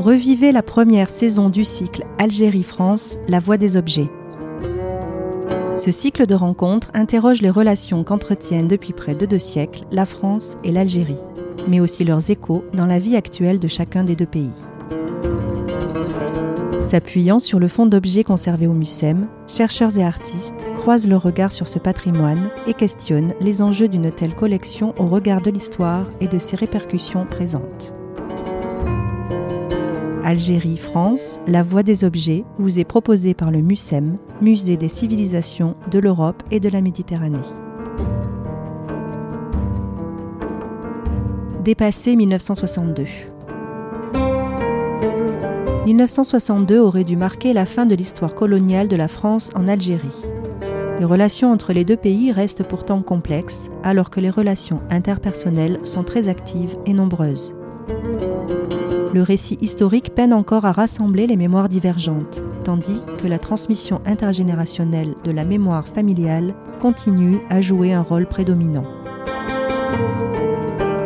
Revivez la première saison du cycle Algérie-France, la voie des objets. Ce cycle de rencontres interroge les relations qu'entretiennent depuis près de deux siècles la France et l'Algérie, mais aussi leurs échos dans la vie actuelle de chacun des deux pays. S'appuyant sur le fond d'objets conservés au MUSEM, chercheurs et artistes croisent leur regard sur ce patrimoine et questionnent les enjeux d'une telle collection au regard de l'histoire et de ses répercussions présentes. Algérie, France, La Voie des Objets vous est proposée par le MUSEM, Musée des civilisations de l'Europe et de la Méditerranée. Dépassé 1962. 1962 aurait dû marquer la fin de l'histoire coloniale de la France en Algérie. Les relations entre les deux pays restent pourtant complexes, alors que les relations interpersonnelles sont très actives et nombreuses. Le récit historique peine encore à rassembler les mémoires divergentes, tandis que la transmission intergénérationnelle de la mémoire familiale continue à jouer un rôle prédominant.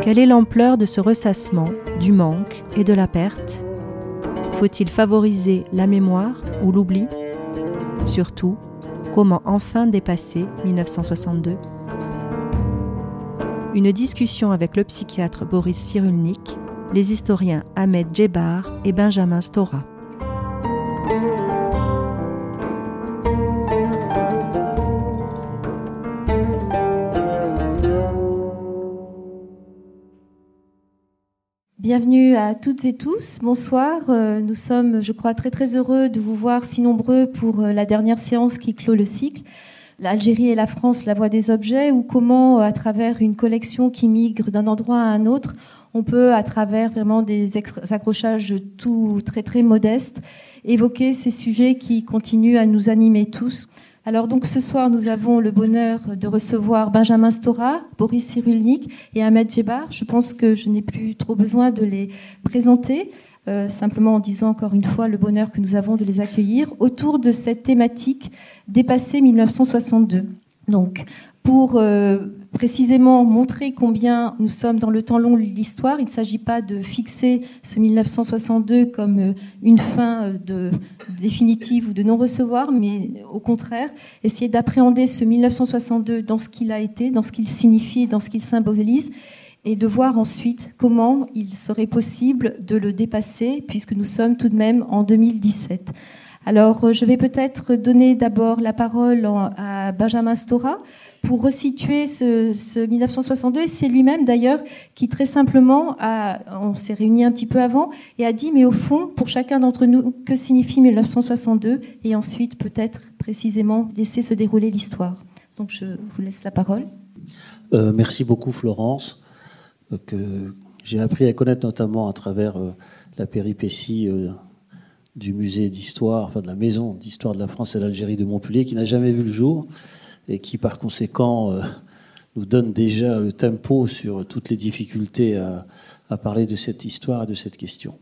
Quelle est l'ampleur de ce ressassement, du manque et de la perte? Faut-il favoriser la mémoire ou l'oubli? Surtout, comment enfin dépasser 1962 Une discussion avec le psychiatre Boris Cyrulnik les historiens Ahmed Djebar et Benjamin Stora. Bienvenue à toutes et tous. Bonsoir. Euh, nous sommes, je crois, très très heureux de vous voir si nombreux pour euh, la dernière séance qui clôt le cycle. L'Algérie et la France, la voie des objets, ou comment, à travers une collection qui migre d'un endroit à un autre, on peut, à travers vraiment des accrochages tout très très modestes, évoquer ces sujets qui continuent à nous animer tous. Alors donc ce soir, nous avons le bonheur de recevoir Benjamin Stora, Boris Cyrulnik et Ahmed Djebar. Je pense que je n'ai plus trop besoin de les présenter, euh, simplement en disant encore une fois le bonheur que nous avons de les accueillir autour de cette thématique dépassée 1962. Donc, pour euh, précisément montrer combien nous sommes dans le temps long de l'histoire. Il ne s'agit pas de fixer ce 1962 comme euh, une fin définitive ou de non-recevoir, mais au contraire, essayer d'appréhender ce 1962 dans ce qu'il a été, dans ce qu'il signifie, dans ce qu'il symbolise, et de voir ensuite comment il serait possible de le dépasser, puisque nous sommes tout de même en 2017. Alors, je vais peut-être donner d'abord la parole à Benjamin Stora, pour resituer ce, 1962. Et c'est lui-même d'ailleurs qui très simplement, a, on s'est réunis un petit peu avant, et a dit, mais au fond, pour chacun d'entre nous, que signifie 1962 Et ensuite, peut-être précisément, laisser se dérouler l'histoire. Donc je vous laisse la parole. Euh, merci beaucoup Florence, euh, que j'ai appris à connaître notamment à travers euh, la péripétie du musée d'histoire, enfin de la maison d'histoire de la France et l'Algérie de Montpellier, qui n'a jamais vu le jour et qui par conséquent euh, nous donne déjà le tempo sur toutes les difficultés à, parler de cette histoire et de cette question.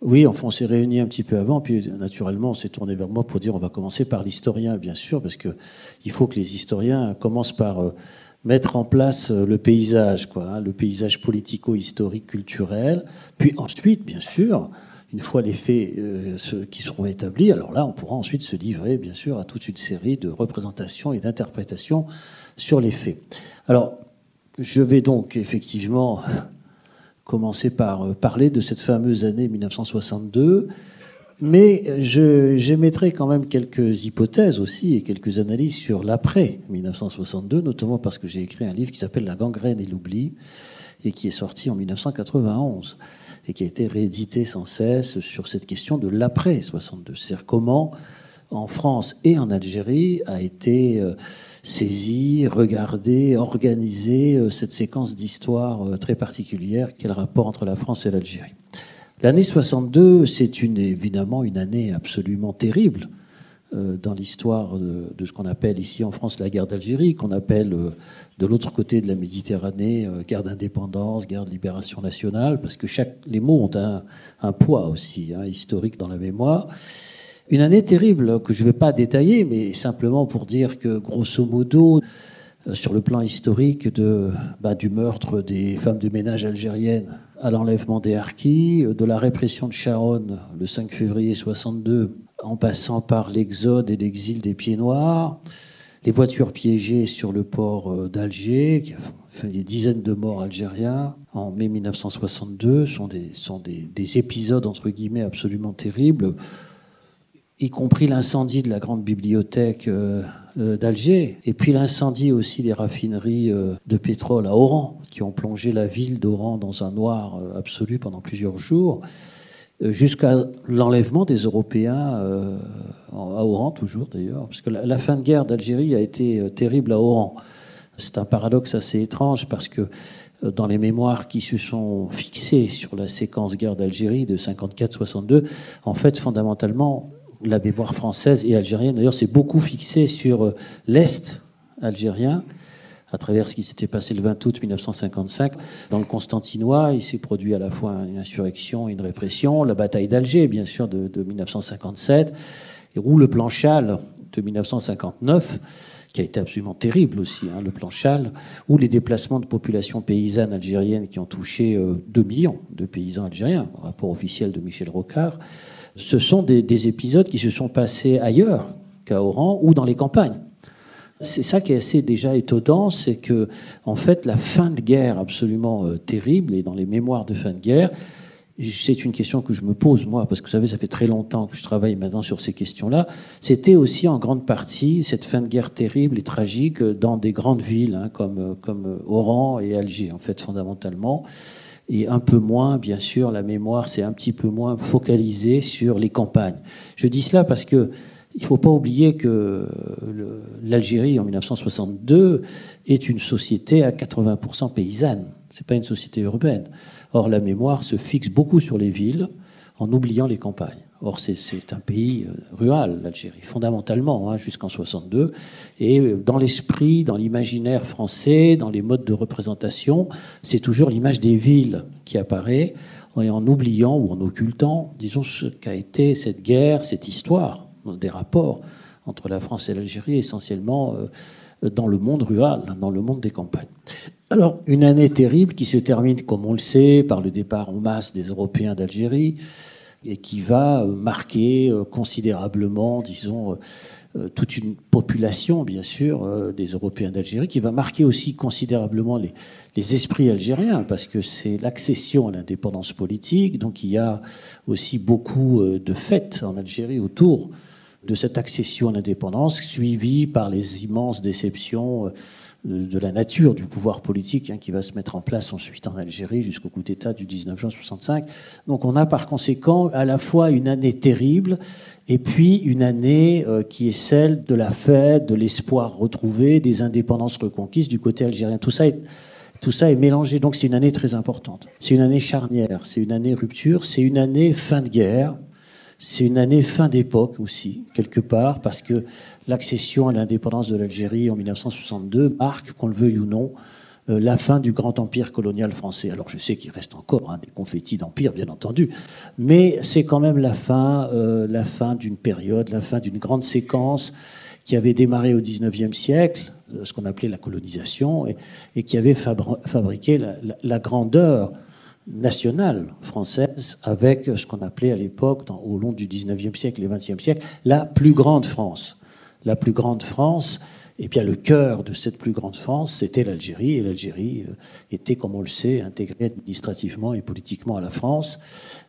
Oui, enfin, on s'est réunis un petit peu avant, puis naturellement, on s'est tourné vers moi pour dire on va commencer par l'historien, bien sûr, parce que il faut que les historiens commencent par euh, mettre en place euh, le paysage, quoi, hein, le paysage politico-historique, culturel, puis ensuite, bien sûr, une fois les faits euh, qui seront établis, alors là, on pourra ensuite se livrer, bien sûr, à toute une série de représentations et d'interprétations sur les faits. Alors, je vais donc effectivement commencer par euh, parler de cette fameuse année 1962, mais j'émettrai quand même quelques hypothèses aussi et quelques analyses sur l'après 1962, notamment parce que j'ai écrit un livre qui s'appelle La gangrène et l'oubli et qui est sorti en 1991 et qui a été réédité sans cesse sur cette question de l'après 62. C'est-à-dire comment, en France et en Algérie, a été euh, saisie, regardée, organisée euh, cette séquence d'histoire euh, très particulière qu'est le rapport entre la France et l'Algérie. L'année 62, c'est une, évidemment une année absolument terrible dans l'histoire de, ce qu'on appelle ici en France la guerre d'Algérie, qu'on appelle de l'autre côté de la Méditerranée, euh, guerre d'indépendance, guerre de libération nationale, parce que les mots ont un, poids aussi hein, historique dans la mémoire. Une année terrible que je ne vais pas détailler, mais simplement pour dire que grosso modo, euh, sur le plan historique bah, du meurtre des femmes de ménage algériennes à l'enlèvement des Harkis, de la répression de Charonne le 5 février 62, en passant par l'exode et l'exil des Pieds Noirs, les voitures piégées sur le port euh, d'Alger, qui a fait des dizaines de morts algériens en mai 1962, sont des, sont des, des épisodes entre guillemets absolument terribles y compris l'incendie de la grande bibliothèque euh, euh, d'Alger, et puis l'incendie aussi des raffineries euh, de pétrole à Oran, qui ont plongé la ville d'Oran dans un noir absolu pendant plusieurs jours, jusqu'à l'enlèvement des Européens à Oran, toujours d'ailleurs, parce que la, fin de guerre d'Algérie a été terrible à Oran. C'est un paradoxe assez étrange parce que dans les mémoires qui se sont fixées sur la séquence guerre d'Algérie de 54-62, en fait, fondamentalement, la mémoire française et algérienne, d'ailleurs, s'est beaucoup fixée sur euh, l'Est algérien, à travers ce qui s'était passé le 20 août 1955. Dans le Constantinois, il s'est produit à la fois une insurrection et une répression. La bataille d'Alger, bien sûr, de, 1957, et où le plan Châle de 1959, qui a été absolument terrible aussi, hein, le plan Châle, ou les déplacements de populations paysannes algériennes qui ont touché 2 euh, millions de paysans algériens, rapport officiel de Michel Rocard ce sont des, épisodes qui se sont passés ailleurs qu'à Oran ou dans les campagnes. C'est ça qui est assez déjà étonnant, c'est que en fait la fin de guerre absolument euh, terrible et dans les mémoires de fin de guerre, c'est une question que je me pose moi parce que vous savez ça fait très longtemps que je travaille maintenant sur ces questions-là. C'était aussi en grande partie cette fin de guerre terrible et tragique dans des grandes villes hein, comme comme Oran et Alger en fait fondamentalement et un peu moins, bien sûr, la mémoire c'est un petit peu moins focalisé sur les campagnes. Je dis cela parce que il ne faut pas oublier que l'Algérie en 1962 est une société à 80% paysanne. C'est pas une société urbaine. Or, la mémoire se fixe beaucoup sur les villes en oubliant les campagnes. Or, c'est un pays euh, rural, l'Algérie, fondamentalement, hein, jusqu'en 62. Et euh, dans l'esprit, dans l'imaginaire français, dans les modes de représentation, c'est toujours l'image des villes qui apparaît, et en oubliant ou en occultant, disons, ce qu'a été cette guerre, cette histoire, des rapports entre la France et l'Algérie, essentiellement euh, dans le monde rural, dans le monde des campagnes. Alors, une année terrible qui se termine, comme on le sait, par le départ en masse des Européens d'Algérie, et qui va euh, marquer euh, considérablement, disons, euh, toute une population, bien sûr, des Européens d'Algérie, qui va marquer aussi considérablement les, les esprits algériens, parce que c'est l'accession à l'indépendance politique, donc il y a aussi beaucoup de fêtes en Algérie autour de cette accession à l'indépendance, suivie par les immenses déceptions de la nature du pouvoir politique hein, qui va se mettre en place ensuite en Algérie jusqu'au coup d'État du 19 juin 65. Donc on a par conséquent à la fois une année terrible et puis une année euh, qui est celle de la fête, de l'espoir retrouvé, des indépendances reconquises du côté algérien. Tout ça est, tout ça est mélangé. Donc c'est une année très importante. C'est une année charnière, c'est une année rupture, c'est une année fin de guerre. C'est une année fin d'époque aussi, quelque part, parce que l'accession à l'indépendance de l'Algérie en 1962 marque, qu'on le veuille ou non, euh, la fin du grand empire colonial français. Alors je sais qu'il reste encore hein, des confettis d'empire, bien entendu, mais c'est quand même la fin, euh, la fin d'une période, la fin d'une grande séquence qui avait démarré au XIXe siècle, euh, ce qu'on appelait la colonisation, et, qui avait fabriqué la grandeur nationale française avec ce qu'on appelait à l'époque, au long du 19e siècle et 20e siècle, la plus grande France. La plus grande France, et bien le cœur de cette plus grande France, c'était l'Algérie, et l'Algérie euh, était, comme on le sait, intégrée administrativement et politiquement à la France.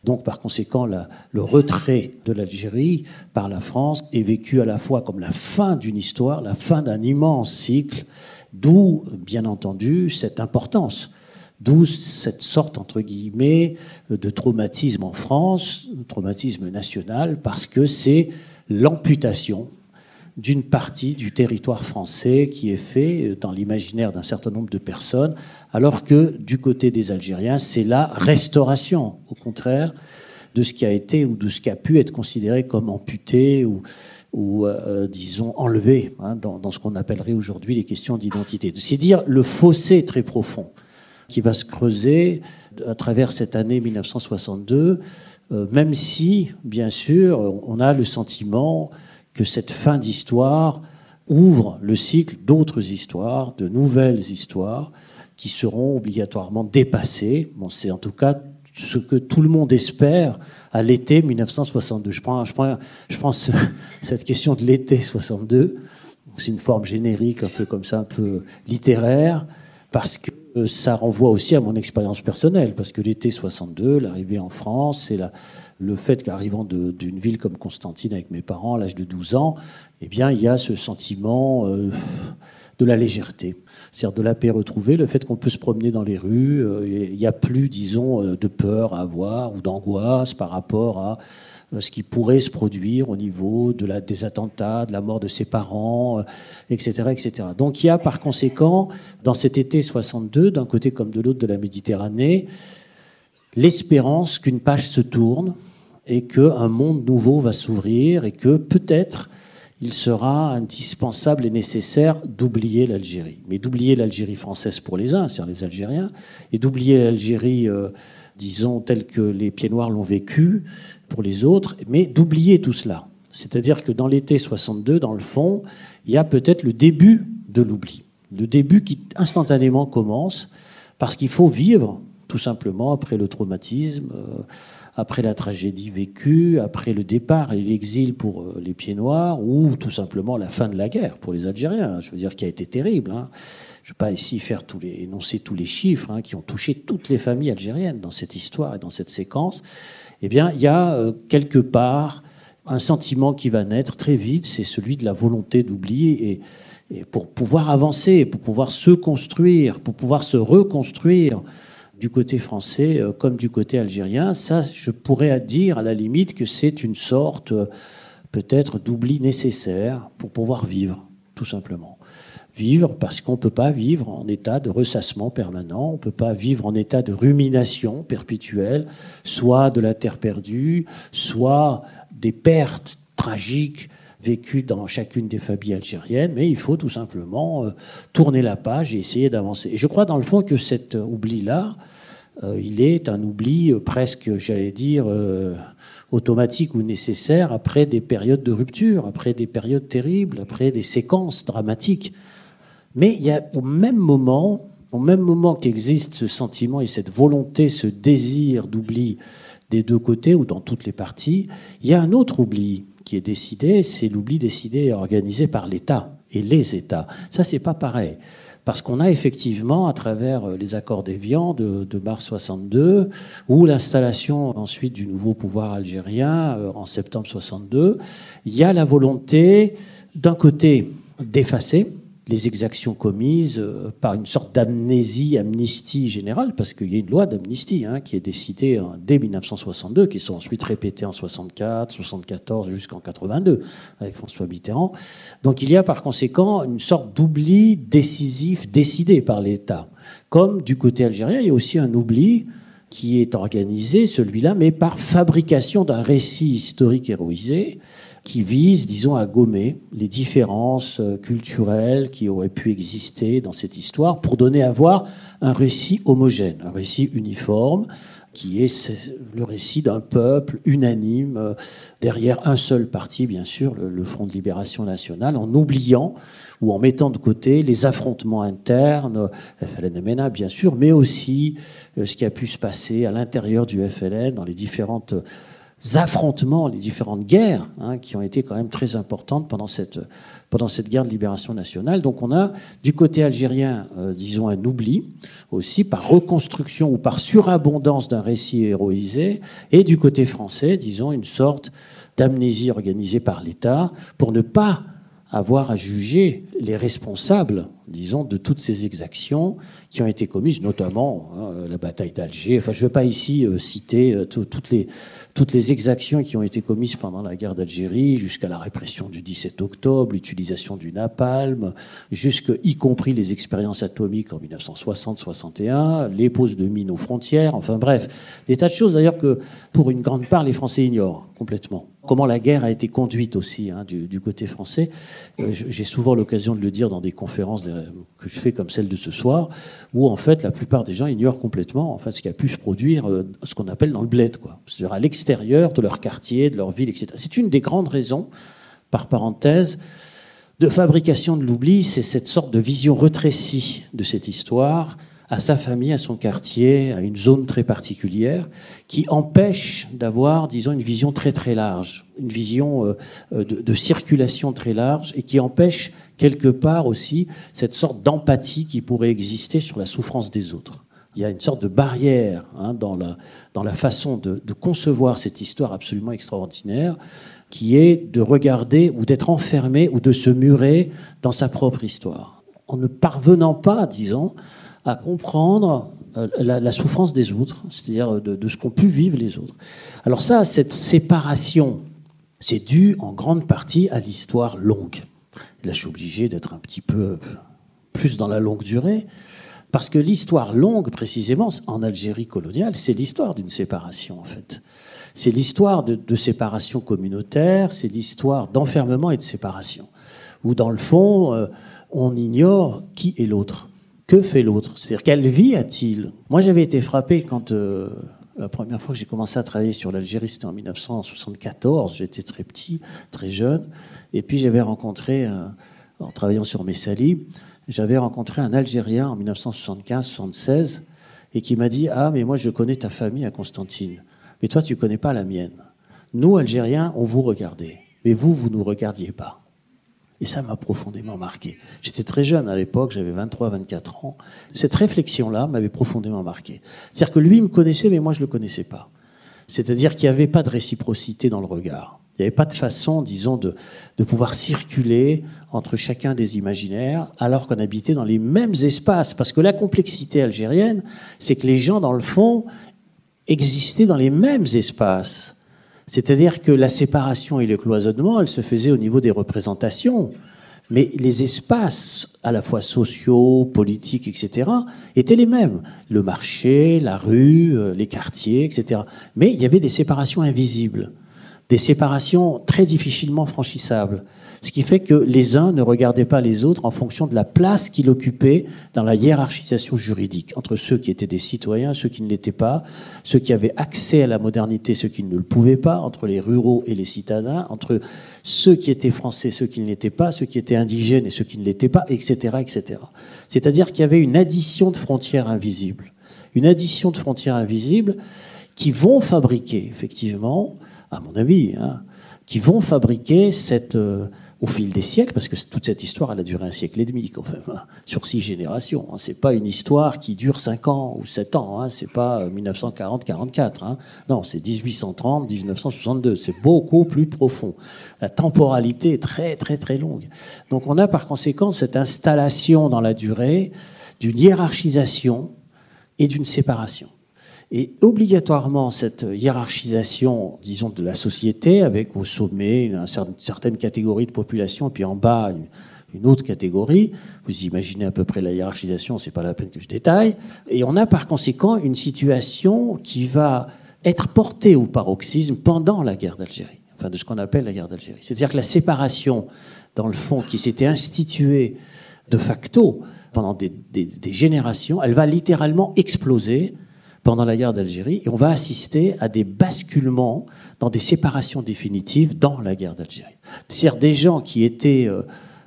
Donc par conséquent, le retrait de l'Algérie par la France est vécu à la fois comme la fin d'une histoire, la fin d'un immense cycle, d'où, bien entendu, cette importance D'où cette sorte, entre guillemets, de traumatisme en France, traumatisme national, parce que c'est l'amputation d'une partie du territoire français qui est fait dans l'imaginaire d'un certain nombre de personnes, alors que du côté des Algériens, c'est la restauration, au contraire, de ce qui a été ou de ce qui a pu être considéré comme amputé ou, ou euh, disons, enlevé hein, dans, dans, ce qu'on appellerait aujourd'hui les questions d'identité. C'est dire le fossé très profond qui va se creuser à travers cette année 1962, euh, même si, bien sûr, on a le sentiment que cette fin d'histoire ouvre le cycle d'autres histoires, de nouvelles histoires, qui seront obligatoirement dépassées. Bon, c'est en tout cas ce que tout le monde espère à l'été 1962. Je prends, je prends, je prends cette question de l'été 62. C'est une forme générique, un peu comme ça, un peu littéraire, parce que ça renvoie aussi à mon expérience personnelle, parce que l'été 62, l'arrivée en France, c'est le fait qu'arrivant d'une ville comme Constantine avec mes parents à l'âge de 12 ans, eh bien, il y a ce sentiment euh, de la légèreté, c'est-à-dire de la paix retrouvée, le fait qu'on peut se promener dans les rues, euh, il n'y a plus, disons, euh, de peur à avoir ou d'angoisse par rapport à ce qui pourrait se produire au niveau des attentats, de la mort de ses parents, etc., etc. Donc il y a par conséquent, dans cet été 62, d'un côté comme de l'autre de la Méditerranée, l'espérance qu'une page se tourne et qu'un monde nouveau va s'ouvrir et que peut-être il sera indispensable et nécessaire d'oublier l'Algérie. Mais d'oublier l'Algérie française pour les uns, c'est-à-dire les Algériens, et d'oublier l'Algérie, euh, disons, telle que les Pieds Noirs l'ont vécue pour les autres, mais d'oublier tout cela. C'est-à-dire que dans l'été 62, dans le fond, il y a peut-être le début de l'oubli. Le début qui instantanément commence, parce qu'il faut vivre, tout simplement, après le traumatisme. Euh, après la tragédie vécue, après le départ et l'exil pour euh, les pieds noirs, ou tout simplement la fin de la guerre pour les Algériens, je veux dire, qui a été terrible. Hein. Je ne vais pas ici faire tous les, énoncer tous les chiffres hein, qui ont touché toutes les familles algériennes dans cette histoire et dans cette séquence. Eh bien, il y a euh, quelque part un sentiment qui va naître très vite, c'est celui de la volonté d'oublier et, et pour pouvoir avancer, pour pouvoir se construire, pour pouvoir se reconstruire du côté français euh, comme du côté algérien. Ça, je pourrais dire à la limite que c'est une sorte euh, peut-être d'oubli nécessaire pour pouvoir vivre, tout simplement. Vivre parce qu'on ne peut pas vivre en état de ressassement permanent, on ne peut pas vivre en état de rumination perpétuelle, soit de la terre perdue, soit des pertes tragiques vécues dans chacune des familles algériennes, mais il faut tout simplement euh, tourner la page et essayer d'avancer. Et je crois dans le fond que cet oubli-là, euh, il est un oubli euh, presque, j'allais dire, automatique ou nécessaire après des périodes de rupture, après des périodes terribles, après des séquences dramatiques. Mais il y a au même moment, au même moment qu'existe ce sentiment et cette volonté, ce désir d'oubli des deux côtés ou dans toutes les parties, il y a un autre oubli qui est décidé, c'est l'oubli décidé et organisé par l'État et les États. Ça, c'est pas pareil. Parce qu'on a effectivement, à travers euh, les accords d'Évian de, mars 62, ou l'installation ensuite du nouveau pouvoir algérien euh, en septembre 62, il y a la volonté, d'un côté, d'effacer les exactions commises euh, par une sorte d'amnésie, amnistie générale, parce qu'il y a une loi d'amnistie hein, qui est décidée dès 1962, qui sont ensuite répétées en 64, 74 jusqu'en 82 avec François Mitterrand. Donc il y a par conséquent une sorte d'oubli décisif décidé par l'État. Comme du côté algérien, il y a aussi un oubli qui est organisé, celui-là, mais par fabrication d'un récit historique héroïsé qui vise, disons, à gommer les différences euh, culturelles qui auraient pu exister dans cette histoire pour donner à voir un récit homogène, un récit uniforme, qui est le récit d'un peuple unanime euh, derrière un seul parti, bien sûr, le, Front de libération nationale, en oubliant ou en mettant de côté les affrontements internes, FLN-MNA bien sûr, mais aussi euh, ce qui a pu se passer à l'intérieur du FLN dans les différentes affrontements, les différentes guerres hein, qui ont été quand même très importantes pendant cette, pendant cette guerre de libération nationale. Donc on a du côté algérien, euh, disons, un oubli aussi par reconstruction ou par surabondance d'un récit héroïsé, et du côté français, disons, une sorte d'amnésie organisée par l'État pour ne pas avoir à juger les responsables, disons, de toutes ces exactions qui ont été commises, notamment hein, la bataille d'Alger. Enfin, je ne vais pas ici euh, citer euh, toutes, les, toutes les exactions qui ont été commises pendant la guerre d'Algérie, jusqu'à la répression du 17 octobre, l'utilisation du napalm, jusque y compris les expériences atomiques en 1960-61, les poses de mines aux frontières. Enfin bref, des tas de choses d'ailleurs que, pour une grande part, les Français ignorent complètement comment la guerre a été conduite aussi hein, du, côté français. Euh, j'ai souvent l'occasion de le dire dans des conférences que je fais comme celle de ce soir, où en fait la plupart des gens ignorent complètement en ce qui a pu se produire, euh, ce qu'on appelle dans le bled, c'est-à-dire à, l'extérieur de leur quartier, de leur ville, etc. C'est une des grandes raisons, par parenthèse, de fabrication de l'oubli, c'est cette sorte de vision retrécie de cette histoire à sa famille, à son quartier, à une zone très particulière, qui empêche d'avoir, disons, une vision très très large, une vision euh, de, de, circulation très large, et qui empêche quelque part aussi cette sorte d'empathie qui pourrait exister sur la souffrance des autres. Il y a une sorte de barrière hein, dans, la, dans la façon de, de concevoir cette histoire absolument extraordinaire, qui est de regarder ou d'être enfermé ou de se murer dans sa propre histoire, en ne parvenant pas, disons, à comprendre euh, la, souffrance des autres, c'est-à-dire de, ce qu'ont pu vivre les autres. Alors ça, cette séparation, c'est dû en grande partie à l'histoire longue. là, je suis obligé d'être un petit peu plus dans la longue durée, parce que l'histoire longue, précisément, en Algérie coloniale, c'est l'histoire d'une séparation, en fait. C'est l'histoire de, de séparation communautaire, c'est l'histoire d'enfermement et de séparation, où dans le fond, euh, on ignore qui est l'autre que fait l'autre? C'est-à-dire, quelle vie a-t-il? Moi, j'avais été frappé quand euh, la première fois que j'ai commencé à travailler sur l'Algérie, c'était en 1974. J'étais très petit, très jeune. Et puis, j'avais rencontré, en travaillant sur Messali, j'avais rencontré un Algérien en 1975-76 et qui m'a dit Ah, mais moi, je connais ta famille à Constantine. Mais toi, tu connais pas la mienne. Nous, Algériens, on vous regardait. Mais vous, vous nous regardiez pas. Et ça m'a profondément marqué. J'étais très jeune à l'époque, j'avais 23, 24 ans. Cette réflexion-là m'avait profondément marqué. C'est-à-dire que lui me connaissait, mais moi je ne le connaissais pas. C'est-à-dire qu'il n'y avait pas de réciprocité dans le regard. Il n'y avait pas de façon, disons, de, de pouvoir circuler entre chacun des imaginaires alors qu'on habitait dans les mêmes espaces. Parce que la complexité algérienne, c'est que les gens, dans le fond, existaient dans les mêmes espaces. C'est-à-dire que la séparation et le cloisonnement, elle se faisait au niveau des représentations. Mais les espaces, à la fois sociaux, politiques, etc., étaient les mêmes. Le marché, la rue, euh, les quartiers, etc. Mais il y avait des séparations invisibles, des séparations très difficilement franchissables. Ce qui fait que les uns ne regardaient pas les autres en fonction de la place qu'ils occupaient dans la hiérarchisation juridique, entre ceux qui étaient des citoyens, ceux qui ne l'étaient pas, ceux qui avaient accès à la modernité, ceux qui ne le pouvaient pas, entre les ruraux et les citadins, entre ceux qui étaient français, ceux qui ne l'étaient pas, ceux qui étaient indigènes et ceux qui ne l'étaient pas, etc., etc. C'est-à-dire qu'il y avait une addition de frontières invisibles, une addition de frontières invisibles qui vont fabriquer, effectivement, à mon avis, hein, qui vont fabriquer cette euh, au fil des siècles, parce que toute cette histoire, a duré un siècle et demi, hein, sur six générations. Hein. C'est pas une histoire qui dure cinq ans ou sept ans. Hein. C'est pas 1940-44. Euh, hein. Non, c'est 1830-1962. C'est beaucoup plus profond. La temporalité est très, très, très longue. Donc, on a par conséquent cette installation dans la durée d'une hiérarchisation et d'une séparation. Et obligatoirement, cette hiérarchisation, disons, de la société, avec au sommet une certaine catégorie de population, et puis en bas une, autre catégorie, vous imaginez à peu près la hiérarchisation, c'est pas la peine que je détaille, et on a par conséquent une situation qui va être portée au paroxysme pendant la guerre d'Algérie, enfin de ce qu'on appelle la guerre d'Algérie. C'est-à-dire que la séparation, dans le fond, qui s'était instituée de facto pendant des, des générations, elle va littéralement exploser pendant la guerre d'Algérie et on va assister à des basculements dans des séparations définitives dans la guerre d'Algérie. C'est-à-dire des gens qui étaient euh,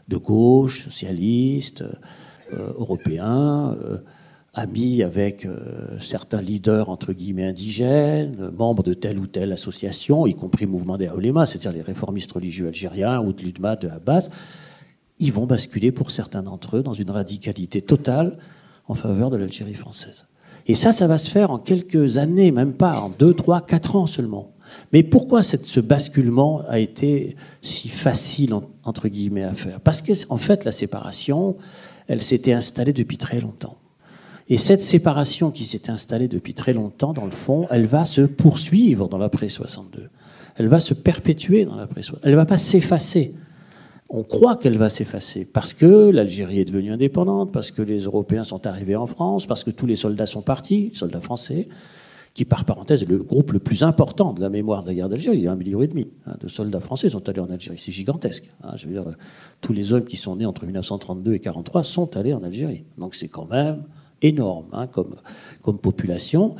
de gauche, socialistes, euh, européens, euh, amis avec certains leaders entre guillemets indigènes, membres de telle ou telle association, y compris mouvement des Aoulémas, c'est-à-dire les réformistes religieux algériens ou de l'UDMA de Abbas, ils vont basculer pour certains d'entre eux dans une radicalité totale en faveur de l'Algérie française. Et ça, ça va se faire en quelques années, même pas, en deux, trois, quatre ans seulement. Mais pourquoi ce basculement a été si facile, entre guillemets, à faire? Parce qu'en en fait, la séparation, elle s'était installée depuis très longtemps. Et cette séparation qui s'était installée depuis très longtemps, dans le fond, elle va se poursuivre dans l'après 62. Elle va se perpétuer dans l'après 62. Elle ne va pas s'effacer on croit qu'elle va s'effacer parce que l'Algérie est devenue indépendante, parce que les Européens sont arrivés en France, parce que tous les soldats sont partis, soldats français, qui par parenthèse est le groupe le plus important de la mémoire de la guerre d'Algérie. Il y a un million et demi hein, de soldats français sont allés en Algérie. C'est gigantesque. Hein. tous les hommes qui sont nés entre 1932 et 1943 sont allés en Algérie. Donc c'est quand même énorme hein, comme population.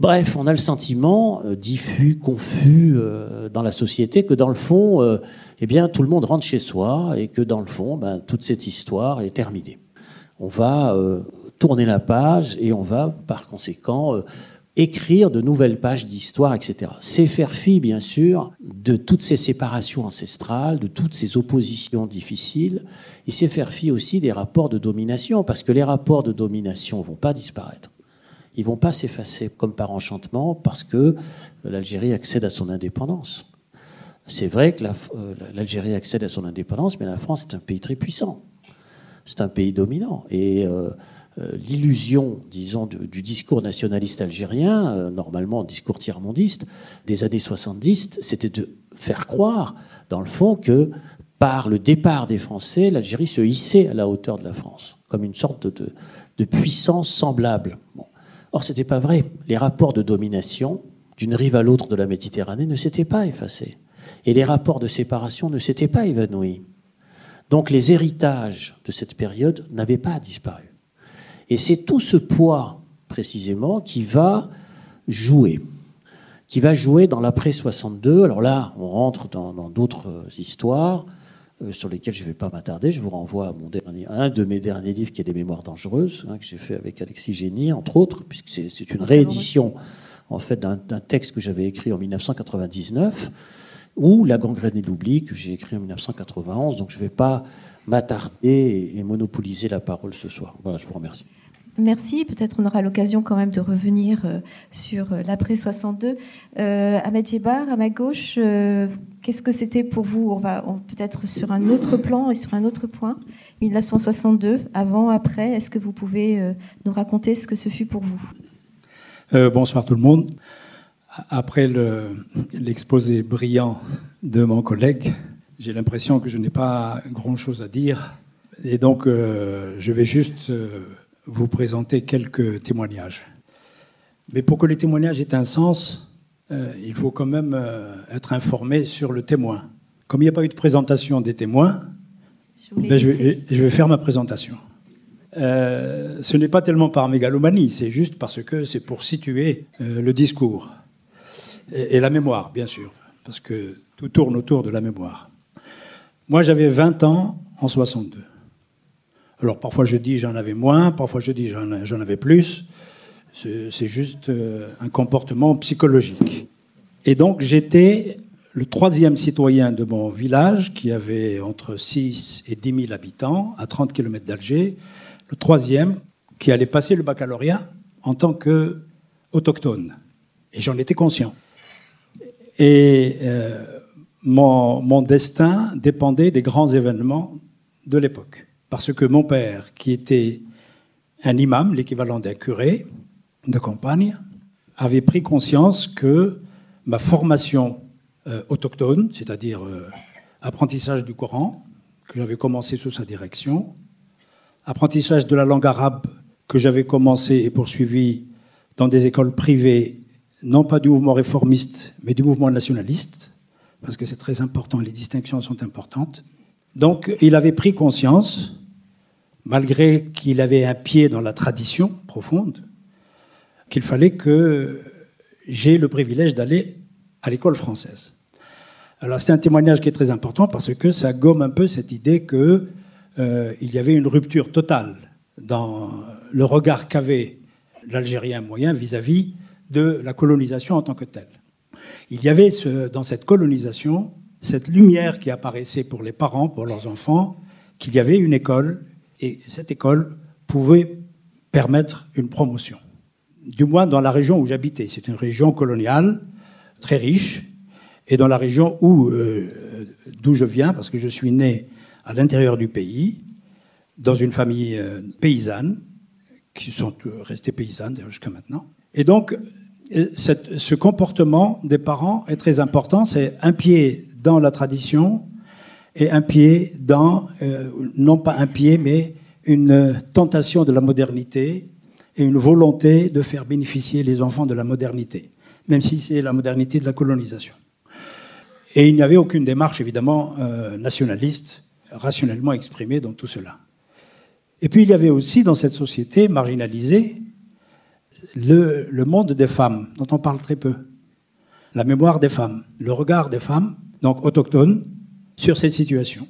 Bref, on a le sentiment euh, diffus, confus euh, dans la société que dans le fond, euh, eh bien, tout le monde rentre chez soi et que dans le fond, ben, toute cette histoire est terminée. On va tourner la page et on va, par conséquent, écrire de nouvelles pages d'histoire, etc. C'est faire fi, bien sûr, de toutes ces séparations ancestrales, de toutes ces oppositions difficiles, et c'est faire fi aussi des rapports de domination, parce que les rapports de domination vont pas disparaître. Ils vont pas s'effacer comme par enchantement, parce que l'Algérie accède à son indépendance. C'est vrai que euh, l'Algérie accède à son indépendance, mais la France est un pays très puissant. C'est un pays dominant. Et euh, euh, l'illusion, disons, du, discours nationaliste algérien, euh, normalement discours tiers-mondiste, des années 70, c'était de faire croire, dans le fond, que par le départ des Français, l'Algérie se hissait à la hauteur de la France, comme une sorte de, puissance semblable. Or, ce n'était pas vrai. Les rapports de domination d'une rive à l'autre de la Méditerranée ne s'étaient pas effacés. Et les rapports de séparation ne s'étaient pas évanouis. Donc les héritages de cette période n'avaient pas disparu. Et c'est tout ce poids, précisément, qui va jouer. Qui va jouer dans l'après 62. Alors là, on rentre dans d'autres histoires euh, sur lesquelles je ne vais pas m'attarder. Je vous renvoie à mon dernier, un de mes derniers livres qui est Des Mémoires dangereuses, hein, que j'ai fait avec Alexis Génie, entre autres, puisque c'est une réédition en fait d'un texte que j'avais écrit en 1999 ou La gangrène et l'oubli que j'ai écrit en 1991. Donc je ne vais pas m'attarder et monopoliser la parole ce soir. Voilà, je vous remercie. Merci. Peut-être on aura l'occasion quand même de revenir euh, sur euh, l'après 62. Euh, Ahmed Jebar, à ma gauche, qu'est-ce que c'était pour vous? On va peut-être sur un autre plan et sur un autre point. 1962, avant, après. Est-ce que vous pouvez nous raconter ce que ce fut pour vous? Bonsoir tout le monde. Après l'exposé brillant de mon collègue, j'ai l'impression que je n'ai pas grand-chose à dire. Et donc, je vais juste vous présenter quelques témoignages. Mais pour que les témoignages aient un sens, euh, il faut quand même être informé sur le témoin. Comme il n'y a pas eu de présentation des témoins, je, ben, je, vais, je vais, faire ma présentation. ce n'est pas tellement par mégalomanie, c'est juste parce que c'est pour situer le discours. Et, et la mémoire, bien sûr, parce que tout tourne autour de la mémoire. Moi, j'avais 20 ans en 62. Alors parfois je dis j'en avais moins, parfois je dis j'en avais plus. C'est juste euh, un comportement psychologique. Et donc j'étais le troisième citoyen de mon village, qui avait entre 6 et 10 000 habitants, à 30 km d'Alger, le troisième qui allait passer le baccalauréat en tant qu'autochtone. Et j'en étais conscient. Et euh, mon, destin dépendait des grands événements de l'époque. Parce que mon père, qui était un imam, l'équivalent d'un curé de campagne, avait pris conscience que ma formation euh, autochtone, c'est-à-dire euh, apprentissage du Coran, que j'avais commencé sous sa direction, apprentissage de la langue arabe que j'avais commencé et poursuivi dans des écoles privées, non pas du mouvement réformiste, mais du mouvement nationaliste, parce que c'est très important, les distinctions sont importantes. Donc il avait pris conscience, malgré qu'il avait un pied dans la tradition profonde, qu'il fallait que j'ai le privilège d'aller à l'école française. Alors c'est un témoignage qui est très important parce que ça gomme un peu cette idée qu'il euh, y avait une rupture totale dans le regard qu'avait l'Algérien moyen vis à -vis de la colonisation en tant que telle. Il y avait dans cette colonisation cette lumière qui apparaissait pour les parents, pour leurs enfants, qu'il y avait une école et cette école pouvait permettre une promotion. Du moins dans la région où j'habitais. C'est une région coloniale très riche et dans la région où euh, d'où je viens, parce que je suis né à l'intérieur du pays, dans une famille euh, paysanne, qui sont restées paysannes jusqu'à maintenant. Et donc, ce comportement des parents est très important. C'est un pied dans la tradition et un pied dans, euh, non pas un pied, mais une tentation de la modernité et une volonté de faire bénéficier les enfants de la modernité, même si c'est la modernité de la colonisation. Et il n'y avait aucune démarche, évidemment, euh, nationaliste, rationnellement exprimée dans tout cela. Et puis il y avait aussi dans cette société marginalisée le, monde des femmes, dont on parle très peu. La mémoire des femmes, le regard des femmes, donc autochtones, sur cette situation.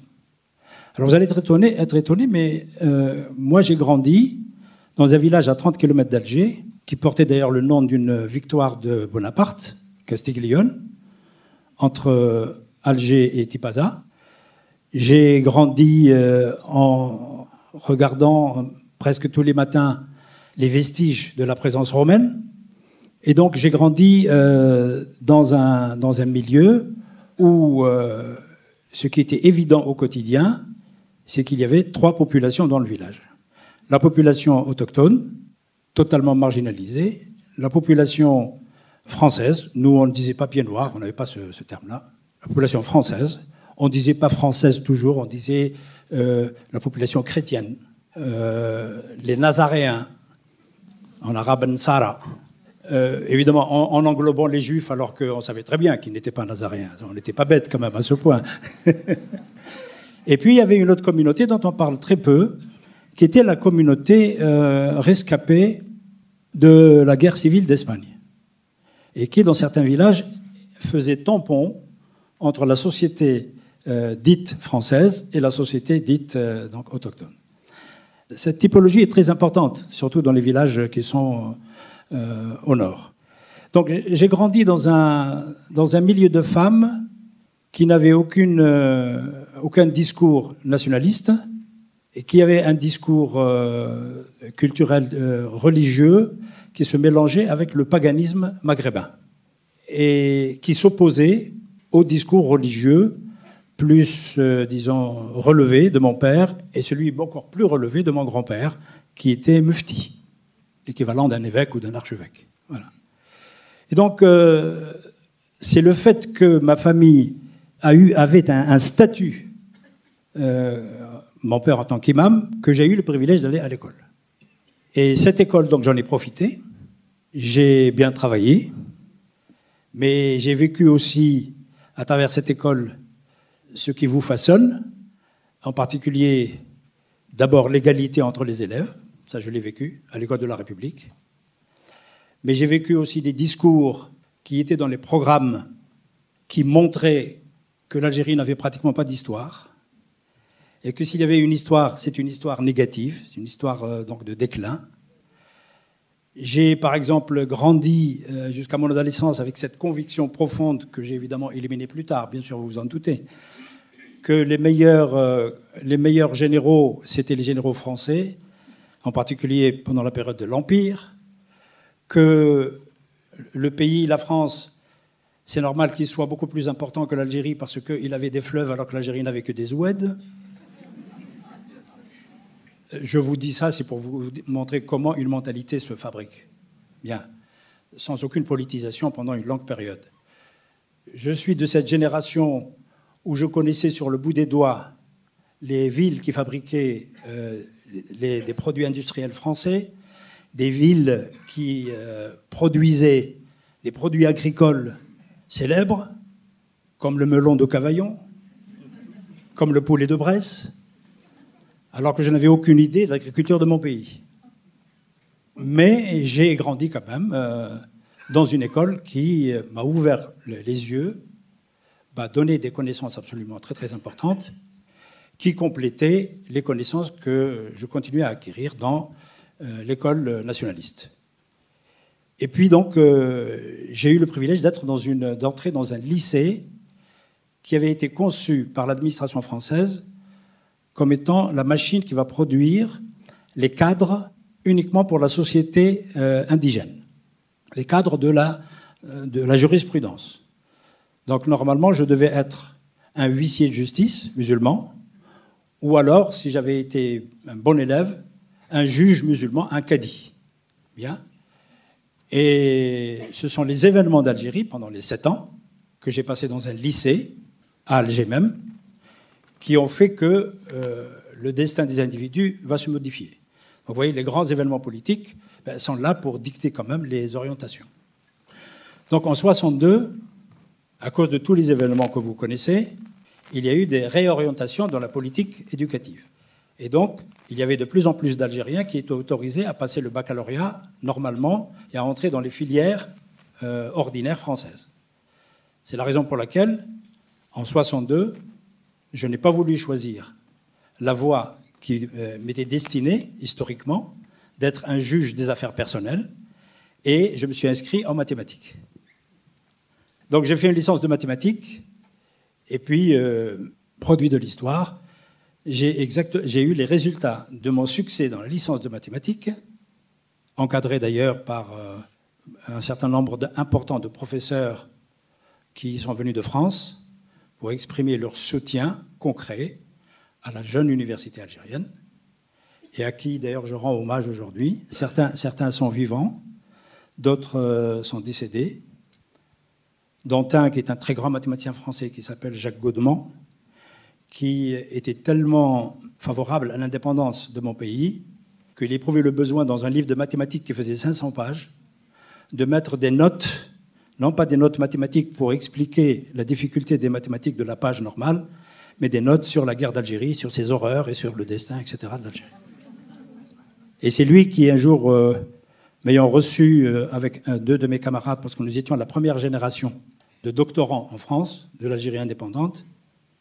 Alors vous allez être étonné, être étonné mais euh, moi j'ai grandi dans un village à 30 km d'Alger, qui portait d'ailleurs le nom d'une victoire de Bonaparte, Castiglione, entre Alger et Tipaza. J'ai grandi euh, en regardant presque tous les matins les vestiges de la présence romaine. Et donc j'ai grandi euh, dans, un, dans un milieu où euh, ce qui était évident au quotidien, c'est qu'il y avait trois populations dans le village. La population autochtone, totalement marginalisée, la population française, nous on ne disait pas pied noir, on n'avait pas ce, terme-là, la population française, on disait pas française toujours, on disait euh, la population chrétienne, euh, les Nazaréens, en arabe Nsara. Euh, évidemment, en, en, englobant les juifs, alors qu'on savait très bien qu'ils n'étaient pas nazaréens. On n'était pas bêtes quand même à ce point. Et puis, il y avait une autre communauté dont on parle très peu, qui était la communauté euh, rescapée de la guerre civile d'Espagne. Et qui, dans certains villages, faisait tampon entre la société euh, dite française et la société dite autochtone. Cette typologie est très importante, surtout dans les villages qui sont euh, au nord. Donc j'ai grandi dans un, dans un milieu de femmes qui n'avaient aucune, euh, aucun discours nationaliste et qui avaient un discours euh, culturel religieux qui se mélangeait avec le paganisme maghrébin et qui s'opposait au discours religieux plus, disons, relevé de mon père et celui encore plus relevé de mon grand-père, qui était mufti, l'équivalent d'un évêque ou d'un archevêque. Et donc, euh, c'est le fait que ma famille avait un, un statut, euh, mon père en tant qu'imam, que j'ai eu le privilège d'aller à l'école. Et cette école, donc j'en ai profité, j'ai bien travaillé, mais j'ai vécu aussi à travers cette école ce qui vous façonne, en particulier d'abord l'égalité entre les élèves, ça je l'ai vécu à l'école de la République, mais j'ai vécu aussi des discours qui étaient dans les programmes qui montraient que l'Algérie n'avait pratiquement pas d'histoire, et que s'il y avait une histoire, c'est une histoire négative, c'est une histoire euh, donc de déclin. J'ai par exemple grandi euh, jusqu'à mon adolescence avec cette conviction profonde que j'ai évidemment éliminée plus tard, bien sûr vous vous en doutez, que les meilleurs, euh, les meilleurs généraux, c'était les généraux français, en particulier pendant la période de l'Empire, que le pays, la France, c'est normal qu'il soit beaucoup plus important que l'Algérie parce qu'il avait des fleuves alors que l'Algérie n'avait que des oueds. Je vous dis ça, c'est pour vous montrer comment une mentalité se fabrique. Bien, sans aucune politisation pendant une longue période. Je suis de cette génération où je connaissais sur le bout des doigts les villes qui fabriquaient euh, les, des produits industriels français, des villes qui euh, produisaient des produits agricoles célèbres, comme le melon de Cavaillon, comme le poulet de Bresse, alors que je n'avais aucune idée de l'agriculture de mon pays. Mais j'ai grandi quand même euh, dans une école qui euh, m'a ouvert les yeux bah, donner des connaissances absolument très importantes qui complétaient les connaissances que je continuais à acquérir dans euh, l'école nationaliste. Et puis donc, euh, j'ai eu le privilège d'être dans une, d'entrer dans un lycée qui avait été conçu par l'administration française comme étant la machine qui va produire les cadres uniquement pour la société euh, indigène, les cadres de la, de la jurisprudence. Donc normalement, je devais être un huissier de justice musulman, ou alors, si j'avais été un bon élève, un juge musulman, un cadi. Bien. Et ce sont les événements d'Algérie pendant les sept ans que j'ai passé dans un lycée, à Alger même, qui ont fait que euh, le destin des individus va se modifier. Vous voyez, les grands événements politiques ben, sont là pour dicter quand même les orientations. Donc en 62, à cause de tous les événements que vous connaissez, il y a eu des réorientations dans la politique éducative. Et donc, il y avait de plus en plus d'Algériens qui étaient autorisés à passer le baccalauréat normalement et à entrer dans les filières euh, ordinaires françaises. C'est la raison pour laquelle, en 62, je n'ai pas voulu choisir la voie qui euh, m'était destinée historiquement, d'être un juge des affaires personnelles et je me suis inscrit en mathématiques. Donc j'ai fait une licence de mathématiques et puis, euh, produit de l'histoire, j'ai eu les résultats de mon succès dans la licence de mathématiques, encadré d'ailleurs par euh, un certain nombre important de professeurs qui sont venus de France pour exprimer leur soutien concret à la jeune université algérienne et à qui d'ailleurs je rends hommage aujourd'hui. Certains, certains sont vivants, d'autres euh, sont décédés, dont un qui est un très grand mathématicien français qui s'appelle Jacques Godement, qui était tellement favorable à l'indépendance de mon pays qu'il éprouvait le besoin, dans un livre de mathématiques qui faisait 500 pages, de mettre des notes, non pas des notes mathématiques pour expliquer la difficulté des mathématiques de la page normale, mais des notes sur la guerre d'Algérie, sur ses horreurs et sur le destin, etc. de l'Algérie. Et c'est lui qui, un jour, euh, m'ayant reçu euh, avec deux de mes camarades, parce que nous étions la première génération de doctorants en France, de l'Algérie indépendante,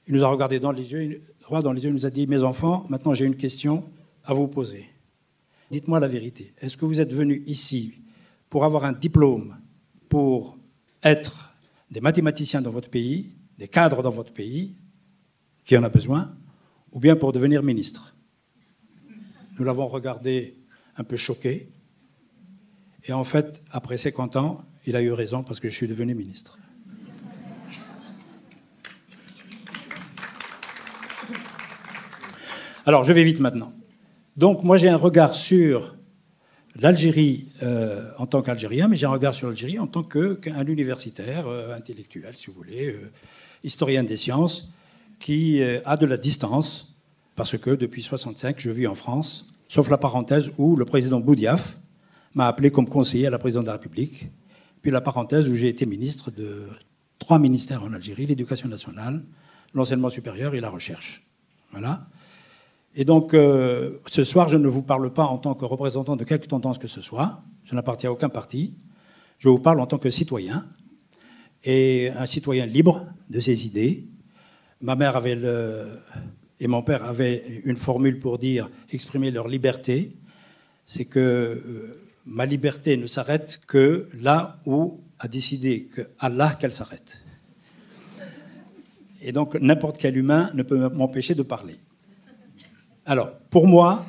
il nous a regardé dans les yeux, droit dans les yeux, il nous a dit Mes enfants, maintenant j'ai une question à vous poser. Dites-moi la vérité. Est-ce que vous êtes venus ici pour avoir un diplôme, pour être des mathématiciens dans votre pays, des cadres dans votre pays, qui en a besoin, ou bien pour devenir ministre? Nous l'avons regardé un peu choqué. Et en fait, après 50 ans, il a eu raison parce que je suis devenu ministre. Alors, je vais vite maintenant. Donc, moi, j'ai un regard sur l'Algérie euh, en tant qu'Algérien, mais j'ai un regard sur l'Algérie en tant qu'un universitaire, euh, intellectuel, si vous voulez, euh, historien des sciences, qui a de la distance, parce que depuis 65, je vis en France, sauf la parenthèse où le président Boudiaf m'a appelé comme conseiller à la présidente de la République, puis la parenthèse où j'ai été ministre de trois ministères en Algérie, l'éducation nationale, l'enseignement supérieur et la recherche. Voilà. Et donc, euh, ce soir, je ne vous parle pas en tant que représentant de quelque tendance que ce soit. Je n'appartiens à aucun parti. Je vous parle en tant que citoyen et un citoyen libre de ses idées. Ma mère avait et mon père avaient une formule pour dire exprimer leur liberté. C'est que euh, ma liberté ne s'arrête que là où a décidé que Allah qu'elle s'arrête. Et donc, n'importe quel humain ne peut m'empêcher de parler. Alors, pour moi,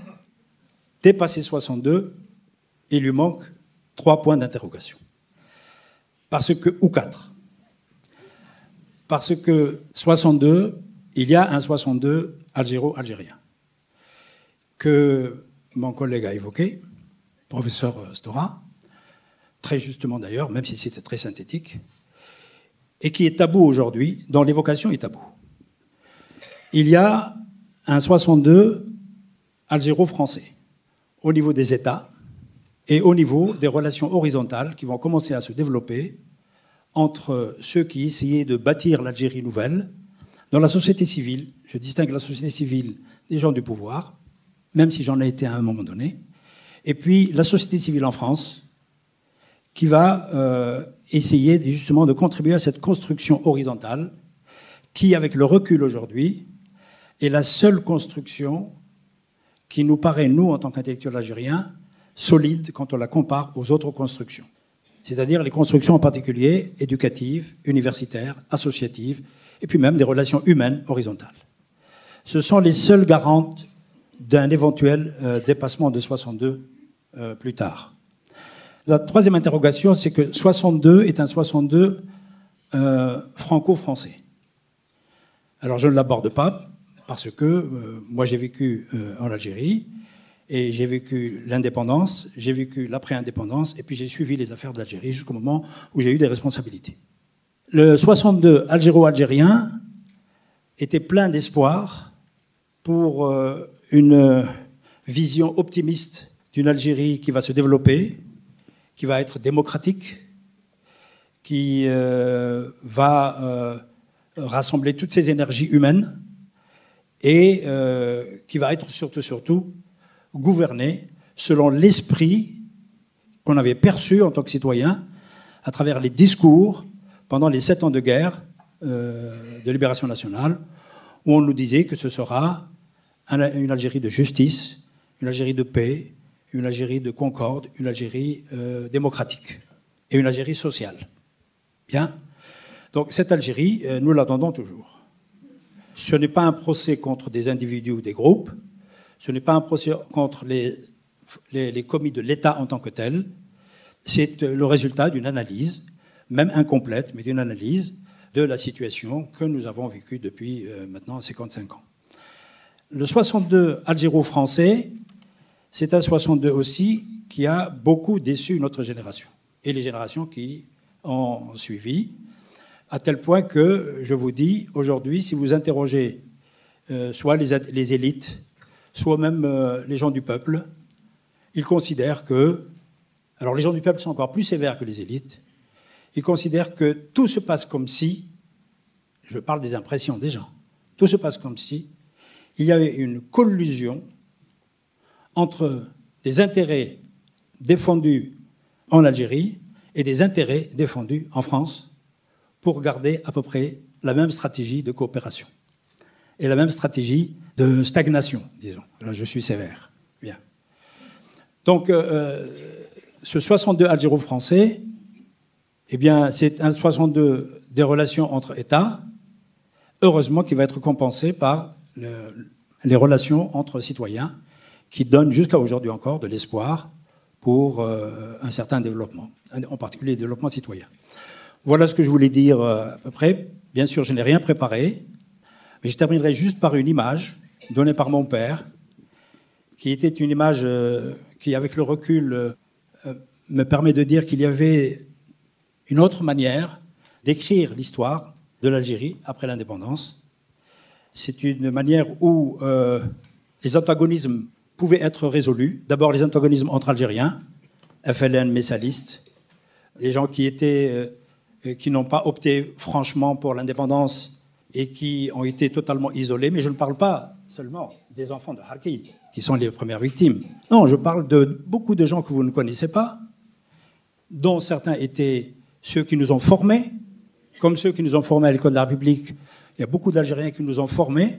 dépasser 62, il lui manque trois points d'interrogation. Parce que, ou quatre. Parce que 62, il y a un 62 algéro-algérien que mon collègue a évoqué, professeur Stora, très justement d'ailleurs, même si c'était très synthétique, et qui est tabou aujourd'hui, dont l'évocation est tabou. Il y a un 62 algéro-français au niveau des États et au niveau des relations horizontales qui vont commencer à se développer entre ceux qui essayaient de bâtir l'Algérie nouvelle, dans la société civile, je distingue la société civile des gens du pouvoir, même si j'en ai été à un moment donné, et puis la société civile en France, qui va euh, essayer justement de contribuer à cette construction horizontale, qui, avec le recul aujourd'hui, est la seule construction qui nous paraît, nous, en tant qu'intellectuels algériens, solide quand on la compare aux autres constructions. C'est-à-dire les constructions en particulier éducatives, universitaires, associatives, et puis même des relations humaines horizontales. Ce sont les seules garantes d'un éventuel euh, dépassement de 62 euh, plus tard. La troisième interrogation, c'est que 62 est un 62 euh, franco-français. Alors je ne l'aborde pas, parce que euh, moi j'ai vécu euh, en Algérie et j'ai vécu l'indépendance, j'ai vécu l'après-indépendance et puis j'ai suivi les affaires de l'Algérie jusqu'au moment où j'ai eu des responsabilités. Le 62 algéro-algérien était plein d'espoir pour euh, une vision optimiste d'une Algérie qui va se développer, qui va être démocratique, qui va rassembler toutes ses énergies humaines et euh, qui va être surtout, surtout gouverné selon l'esprit qu'on avait perçu en tant que citoyen à travers les discours pendant les sept ans de guerre euh, de libération nationale, où on nous disait que ce sera une Algérie de justice, une Algérie de paix, une Algérie de concorde, une Algérie euh, démocratique et une Algérie sociale. Bien? Donc cette Algérie, nous l'attendons toujours. Ce n'est pas un procès contre des individus ou des groupes, ce n'est pas un procès contre les, les, commis de l'État en tant que tel, c'est le résultat d'une analyse, même incomplète, mais d'une analyse de la situation que nous avons vécue depuis euh, maintenant 55 ans. Le 62 algéro-français, c'est un 62 aussi qui a beaucoup déçu notre génération et les générations qui ont suivi, à tel point que, je vous dis, aujourd'hui, si vous interrogez euh, soit les, élites, soit même euh, les gens du peuple, ils considèrent que, alors les gens du peuple sont encore plus sévères que les élites, ils considèrent que tout se passe comme si, je parle des impressions des gens, tout se passe comme si il y avait une collusion entre des intérêts défendus en Algérie et des intérêts défendus en France pour garder à peu près la même stratégie de coopération et la même stratégie de stagnation, disons. Là, je suis sévère. Bien. Donc, euh, euh ce 62 algéro-français, eh bien, c'est un 62 des relations entre États, heureusement qui va être compensé par le, les relations entre citoyens qui donnent jusqu'à aujourd'hui encore de l'espoir pour euh, un certain développement, en particulier le développement citoyen. Voilà ce que je voulais dire euh, à peu près. Bien sûr, je n'ai rien préparé, mais je terminerai juste par une image donnée par mon père, qui était une image euh, qui, avec le recul, me permet de dire qu'il y avait une autre manière d'écrire l'histoire de l'Algérie après l'indépendance. C'est une manière où euh, les antagonismes pouvaient être résolus. D'abord les antagonismes entre Algériens, FLN, messalistes, les gens qui étaient, euh, qui n'ont pas opté franchement pour l'indépendance et qui ont été totalement isolés. Mais je ne parle pas seulement des enfants de Harki, qui sont les premières victimes. Non, je parle de beaucoup de gens que vous ne connaissez pas, dont certains étaient ceux qui nous ont formés, comme ceux qui nous ont formés à l'école de la République. Il y a beaucoup d'Algériens qui nous ont formés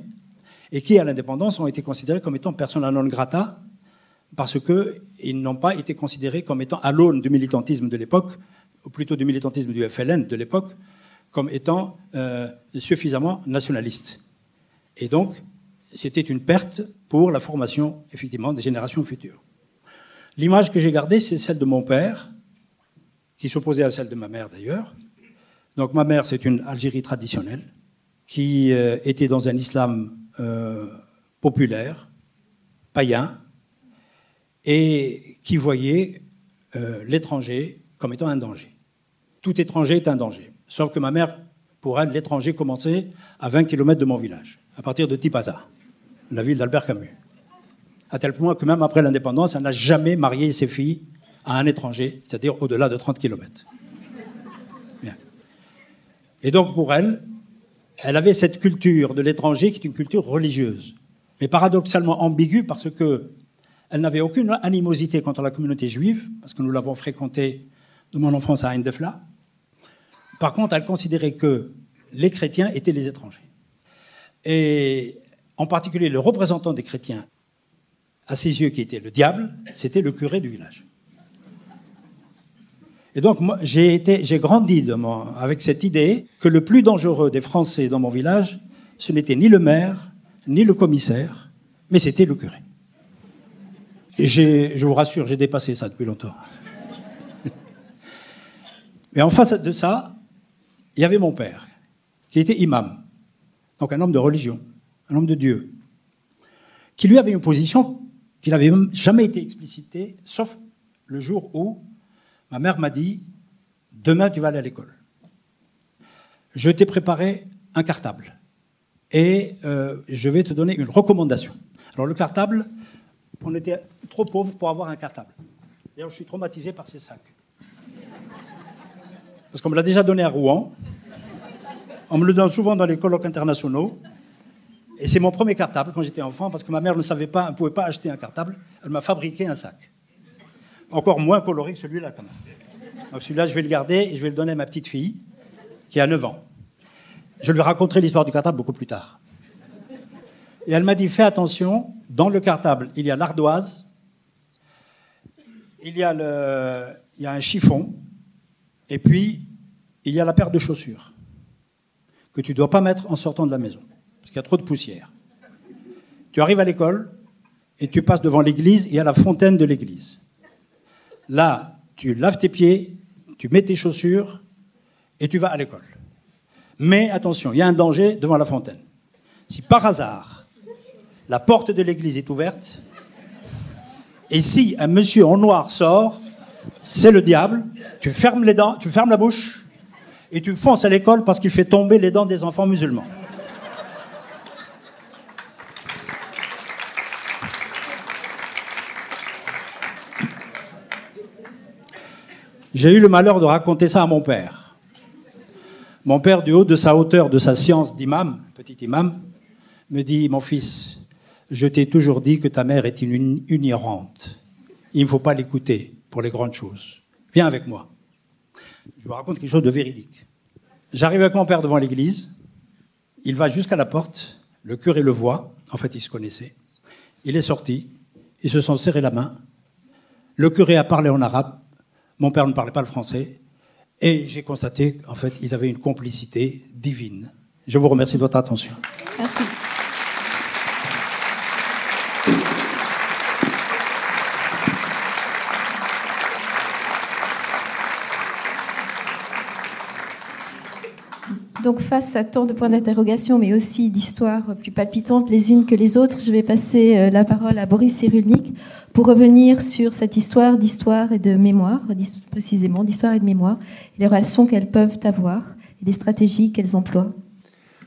et qui, à l'indépendance, ont été considérés comme étant persona non grata parce qu'ils n'ont pas été considérés comme étant à l'aune du militantisme de l'époque, ou plutôt du militantisme du FLN de l'époque, comme étant euh, suffisamment nationalistes. Et donc, c'était une perte pour la formation, effectivement, des générations futures. L'image que j'ai gardée, c'est celle de mon père, qui s'opposait à celle de ma mère d'ailleurs. Donc ma mère, c'est une Algérie traditionnelle qui euh, était dans un islam euh, populaire, païen, et qui voyait l'étranger comme étant un danger. Tout étranger est un danger. Sauf que ma mère, pour elle, l'étranger commençait à 20 km de mon village, à partir de Tipaza, la ville d'Albert Camus. À tel point que même après l'indépendance, elle n'a jamais marié ses filles à un étranger, c'est-à-dire au-delà de 30 km. Et donc pour elle, elle avait cette culture de l'étranger qui est une culture religieuse, mais paradoxalement ambiguë parce que elle n'avait aucune animosité contre la communauté juive, parce que nous l'avons fréquentée de mon enfance à Indefla. Par contre, elle considérait que les chrétiens étaient les étrangers. Et en particulier, le représentant des chrétiens, à ses yeux, qui était le diable, c'était le curé du village. Et donc, moi, j'ai été, j'ai grandi avec cette idée que le plus dangereux des Français dans mon village, ce n'était ni le maire, ni le commissaire, mais c'était le curé. Et je vous rassure, j'ai dépassé ça depuis longtemps. Mais en face de ça, il y avait mon père, qui était imam, donc un homme de religion, un homme de Dieu, qui lui avait une position qui n'avait jamais été explicitée, sauf le jour où Ma mère m'a dit, demain tu vas aller à l'école. Je t'ai préparé un cartable et euh, je vais te donner une recommandation. Alors le cartable, on était trop pauvres pour avoir un cartable. D'ailleurs, je suis traumatisé par ces sacs. Parce qu'on me l'a déjà donné à Rouen. On me le donne souvent dans les colloques internationaux. Et c'est mon premier cartable quand j'étais enfant, parce que ma mère ne savait pas, ne pouvait pas acheter un cartable. Elle m'a fabriqué un sac encore moins coloré que celui-là quand même. Donc celui-là, je vais le garder et je vais le donner à ma petite fille, qui a 9 ans. Je lui raconterai l'histoire du cartable beaucoup plus tard. Et elle m'a dit, fais attention, dans le cartable, il y a l'ardoise, il il y a un chiffon, et puis il y a la paire de chaussures que tu ne dois pas mettre en sortant de la maison, parce qu'il y a trop de poussière. Tu arrives à l'école et tu passes devant l'église et à la fontaine de l'église. Là, tu laves tes pieds, tu mets tes chaussures et tu vas à l'école. Mais attention, il y a un danger devant la fontaine. Si par hasard, la porte de l'église est ouverte, et si un monsieur en noir sort, c'est le diable, tu fermes les dents, tu fermes la bouche, et tu fonces à l'école parce qu'il fait tomber les dents des enfants musulmans. J'ai eu le malheur de raconter ça à mon père. Mon père, du haut de sa hauteur, de sa science d'imam, petit imam, me dit, mon fils, je t'ai toujours dit que ta mère est une ignorante. Il ne faut pas l'écouter les grandes choses. Viens avec moi. Je vous raconte quelque chose de véridique. J'arrive avec mon père devant l'église. Il va jusqu'à la porte. Le curé le voit. En fait, il se connaissait. Il est sorti. Ils se sont serrés la main. Le curé a parlé en arabe. Mon père ne parlait pas le français. Et j'ai constaté qu'en fait, ils avaient une complicité divine. Je vous remercie de votre attention. Donc face à tant de points d'interrogation, mais aussi d'histoires plus palpitantes les unes que les autres, je vais passer euh, la parole à Boris Cyrulnik pour revenir sur cette histoire d'histoire et de mémoire, précisément d'histoire et de mémoire, les relations qu'elles peuvent avoir les stratégies qu'elles emploient.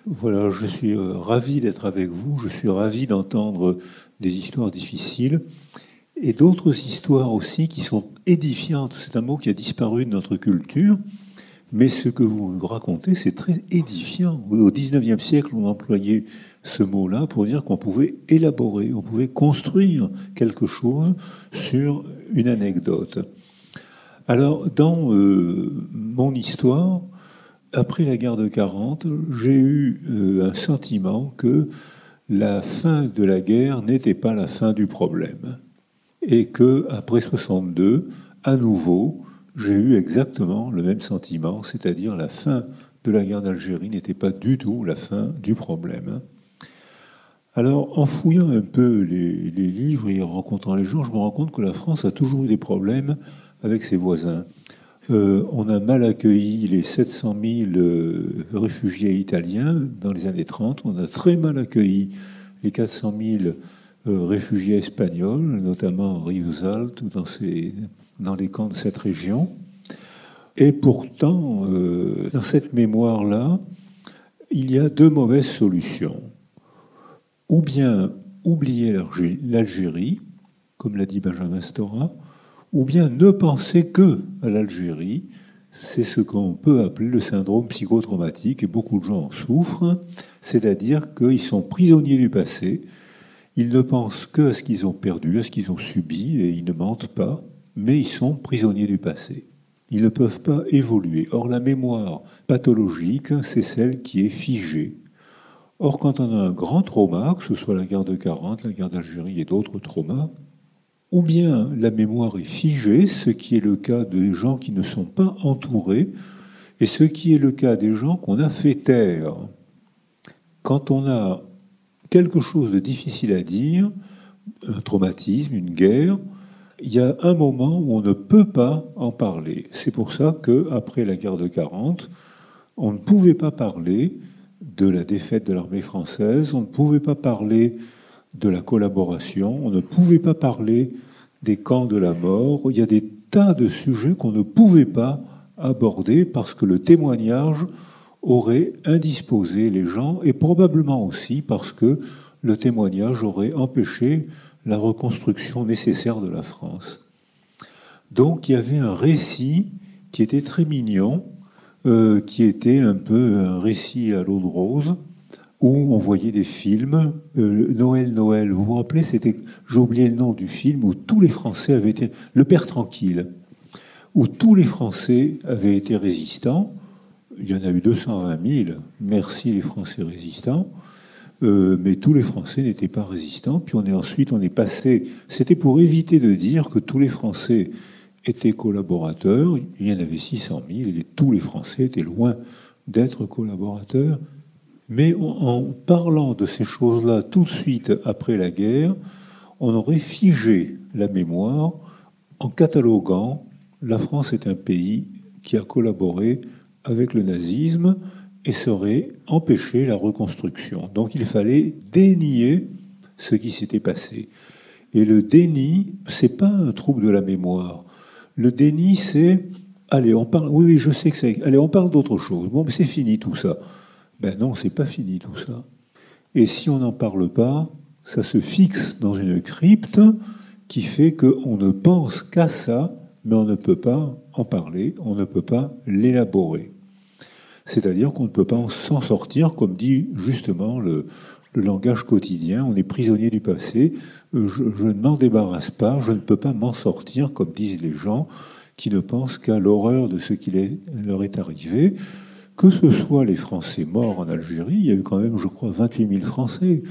Voilà, je suis euh, ravi d'être avec vous, je suis ravi d'entendre des histoires difficiles et d'autres histoires aussi qui sont édifiantes. C'est un mot qui a disparu de notre culture. Mais ce que vous racontez, c'est très édifiant. Au XIXe siècle, on employait ce mot-là pour dire qu'on pouvait élaborer, on pouvait construire quelque chose sur une anecdote. Alors, dans euh, mon histoire, après la guerre de 40, j'ai eu euh, un sentiment que la fin de la guerre n'était pas la fin du problème. Et que après 62, à nouveau, j'ai eu exactement le même sentiment, c'est-à-dire la fin de la guerre d'Algérie n'était pas du tout la fin du problème. Alors, en fouillant un peu les, livres et en rencontrant les gens, je me rends compte que la France a toujours eu des problèmes avec ses voisins. Euh, on a mal accueilli les 700 000 euh, réfugiés italiens dans les années 30. On a très mal accueilli les 400 000 euh, réfugiés espagnols, notamment Rivesaltes ou dans ces dans les camps de cette région. Et pourtant, euh, dans cette mémoire-là, il y a deux mauvaises solutions. Ou bien oublier l'Algérie, comme l'a dit Benjamin Stora, ou bien ne penser que à l'Algérie. C'est ce qu'on peut appeler le syndrome psychotraumatique, et beaucoup de gens en souffrent, c'est-à-dire qu'ils sont prisonniers du passé, ils ne pensent que à ce qu'ils ont perdu, à ce qu'ils ont subi, et ils ne mentent pas, mais ils sont prisonniers du passé. Ils ne peuvent pas évoluer. Or, la mémoire pathologique, c'est celle qui est figée. Or, quand on a un grand trauma, que ce soit la guerre de 40, la guerre d'Algérie et d'autres traumas, ou bien la mémoire est figée, ce qui est le cas des gens qui ne sont pas entourés, et ce qui est le cas des gens qu'on a fait taire. Quand on a quelque chose de difficile à dire, un traumatisme, une guerre, il y a un moment où on ne peut pas en parler. C'est pour ça qu'après la guerre de 40, on ne pouvait pas parler de la défaite de l'armée française, on ne pouvait pas parler de la collaboration, on ne pouvait pas parler des camps de la mort. Il y a des tas de sujets qu'on ne pouvait pas aborder parce que le témoignage aurait indisposé les gens et probablement aussi parce que le témoignage aurait empêché la reconstruction nécessaire de la France. Donc il y avait un récit qui était très mignon, euh, qui était un peu un récit à l'eau de rose, où on voyait des films. Euh, Noël, Noël, vous vous rappelez, c'était, j'ai oublié le nom du film, où tous les Français avaient été, Le Père Tranquille, où tous les Français avaient été résistants. Il y en a eu 220 000, merci les Français résistants. Euh, mais tous les Français n'étaient pas résistants. Puis on est ensuite, on est passé. C'était pour éviter de dire que tous les Français étaient collaborateurs. Il y en avait 600 000 et tous les Français étaient loin d'être collaborateurs. Mais en parlant de ces choses-là tout de suite après la guerre, on aurait figé la mémoire en cataloguant la France est un pays qui a collaboré avec le nazisme et serait empêché la reconstruction. Donc il fallait dénier ce qui s'était passé. Et le déni, c'est pas un trouble de la mémoire. Le déni, c'est allez, on parle. Oui, oui, je sais que c'est. Allez, on parle d'autre chose. Bon, mais c'est fini tout ça. Ben non, c'est pas fini tout ça. Et si on n'en parle pas, ça se fixe dans une crypte qui fait qu'on ne pense qu'à ça, mais on ne peut pas en parler, on ne peut pas l'élaborer. C'est-à-dire qu'on ne peut pas s'en sortir, comme dit justement le, langage quotidien, on est prisonnier du passé, je, ne m'en débarrasse pas, je ne peux pas m'en sortir, comme disent les gens qui ne pensent qu'à l'horreur de ce qui leur est arrivé. Que ce soit les Français morts en Algérie, il y a eu quand même, je crois, 28 000 Français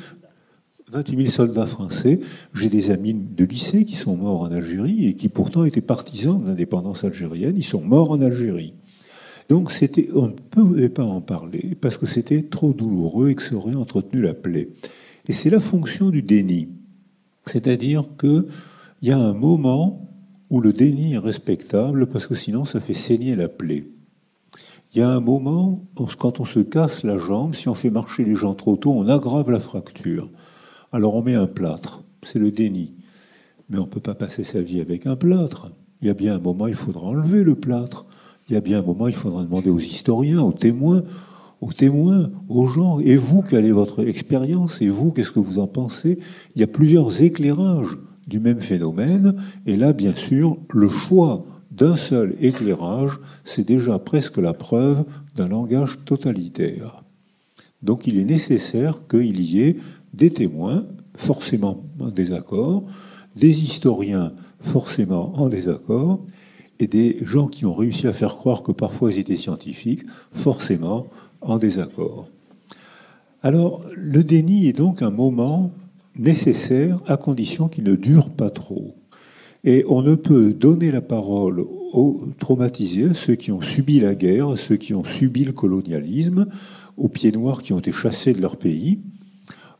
28 000 soldats français. J'ai des amis de lycée qui sont morts en Algérie et qui pourtant étaient partisans de l'indépendance algérienne. Ils sont morts en Algérie. Donc c'était, on ne pouvait pas en parler parce que c'était trop douloureux et que ça aurait entretenu la plaie. Et c'est la fonction du déni. C'est-à-dire qu'il y a un moment où le déni est respectable parce que sinon ça fait saigner la plaie. Il y a un moment, quand on se casse la jambe, si on fait marcher les gens trop tôt, on aggrave la fracture. Alors on met un plâtre, c'est le déni. Mais on ne peut pas passer sa vie avec un plâtre. Il y a bien un moment, il faudra enlever le plâtre. Il y a bien un moment, il faudra demander aux historiens, aux témoins, aux témoins, aux gens. Et vous, quelle est votre expérience Et vous, qu'est-ce que vous en pensez Il y a plusieurs éclairages du même phénomène. Et là, bien sûr, le choix d'un seul éclairage, c'est déjà presque la preuve d'un langage totalitaire. Donc il est nécessaire qu'il y ait des témoins, forcément en désaccord, des historiens, forcément en désaccord, et des gens qui ont réussi à faire croire que parfois ils étaient scientifiques, forcément en désaccord. Alors, le déni est donc un moment nécessaire à condition qu'il ne dure pas trop. Et on ne peut donner la parole aux traumatisés, ceux qui ont subi la guerre, ceux qui ont subi le colonialisme, aux pieds noirs qui ont été chassés de leur pays,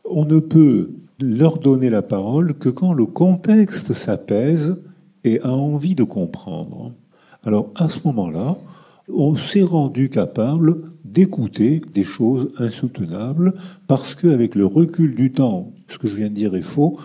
on ne peut leur donner la parole que quand le contexte s'apaise et a envie de comprendre. Alors à ce moment-là, on s'est rendu capable d'écouter des choses insoutenables parce qu'avec le recul du temps, ce que je viens de dire est faux,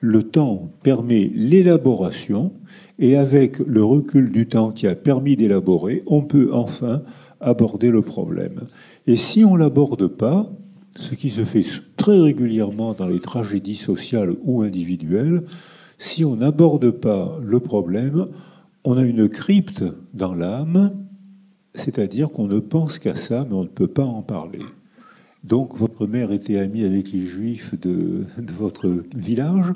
le temps permet l'élaboration et avec le recul du temps qui a permis d'élaborer, on peut enfin aborder le problème. Et si on l'aborde pas, ce qui se fait très régulièrement dans les tragédies sociales ou individuelles, si on n'aborde pas le problème, on a une crypte dans l'âme, c'est-à-dire qu'on ne pense qu'à ça, mais on ne peut pas en parler. Donc votre mère était amie avec les juifs de, votre village,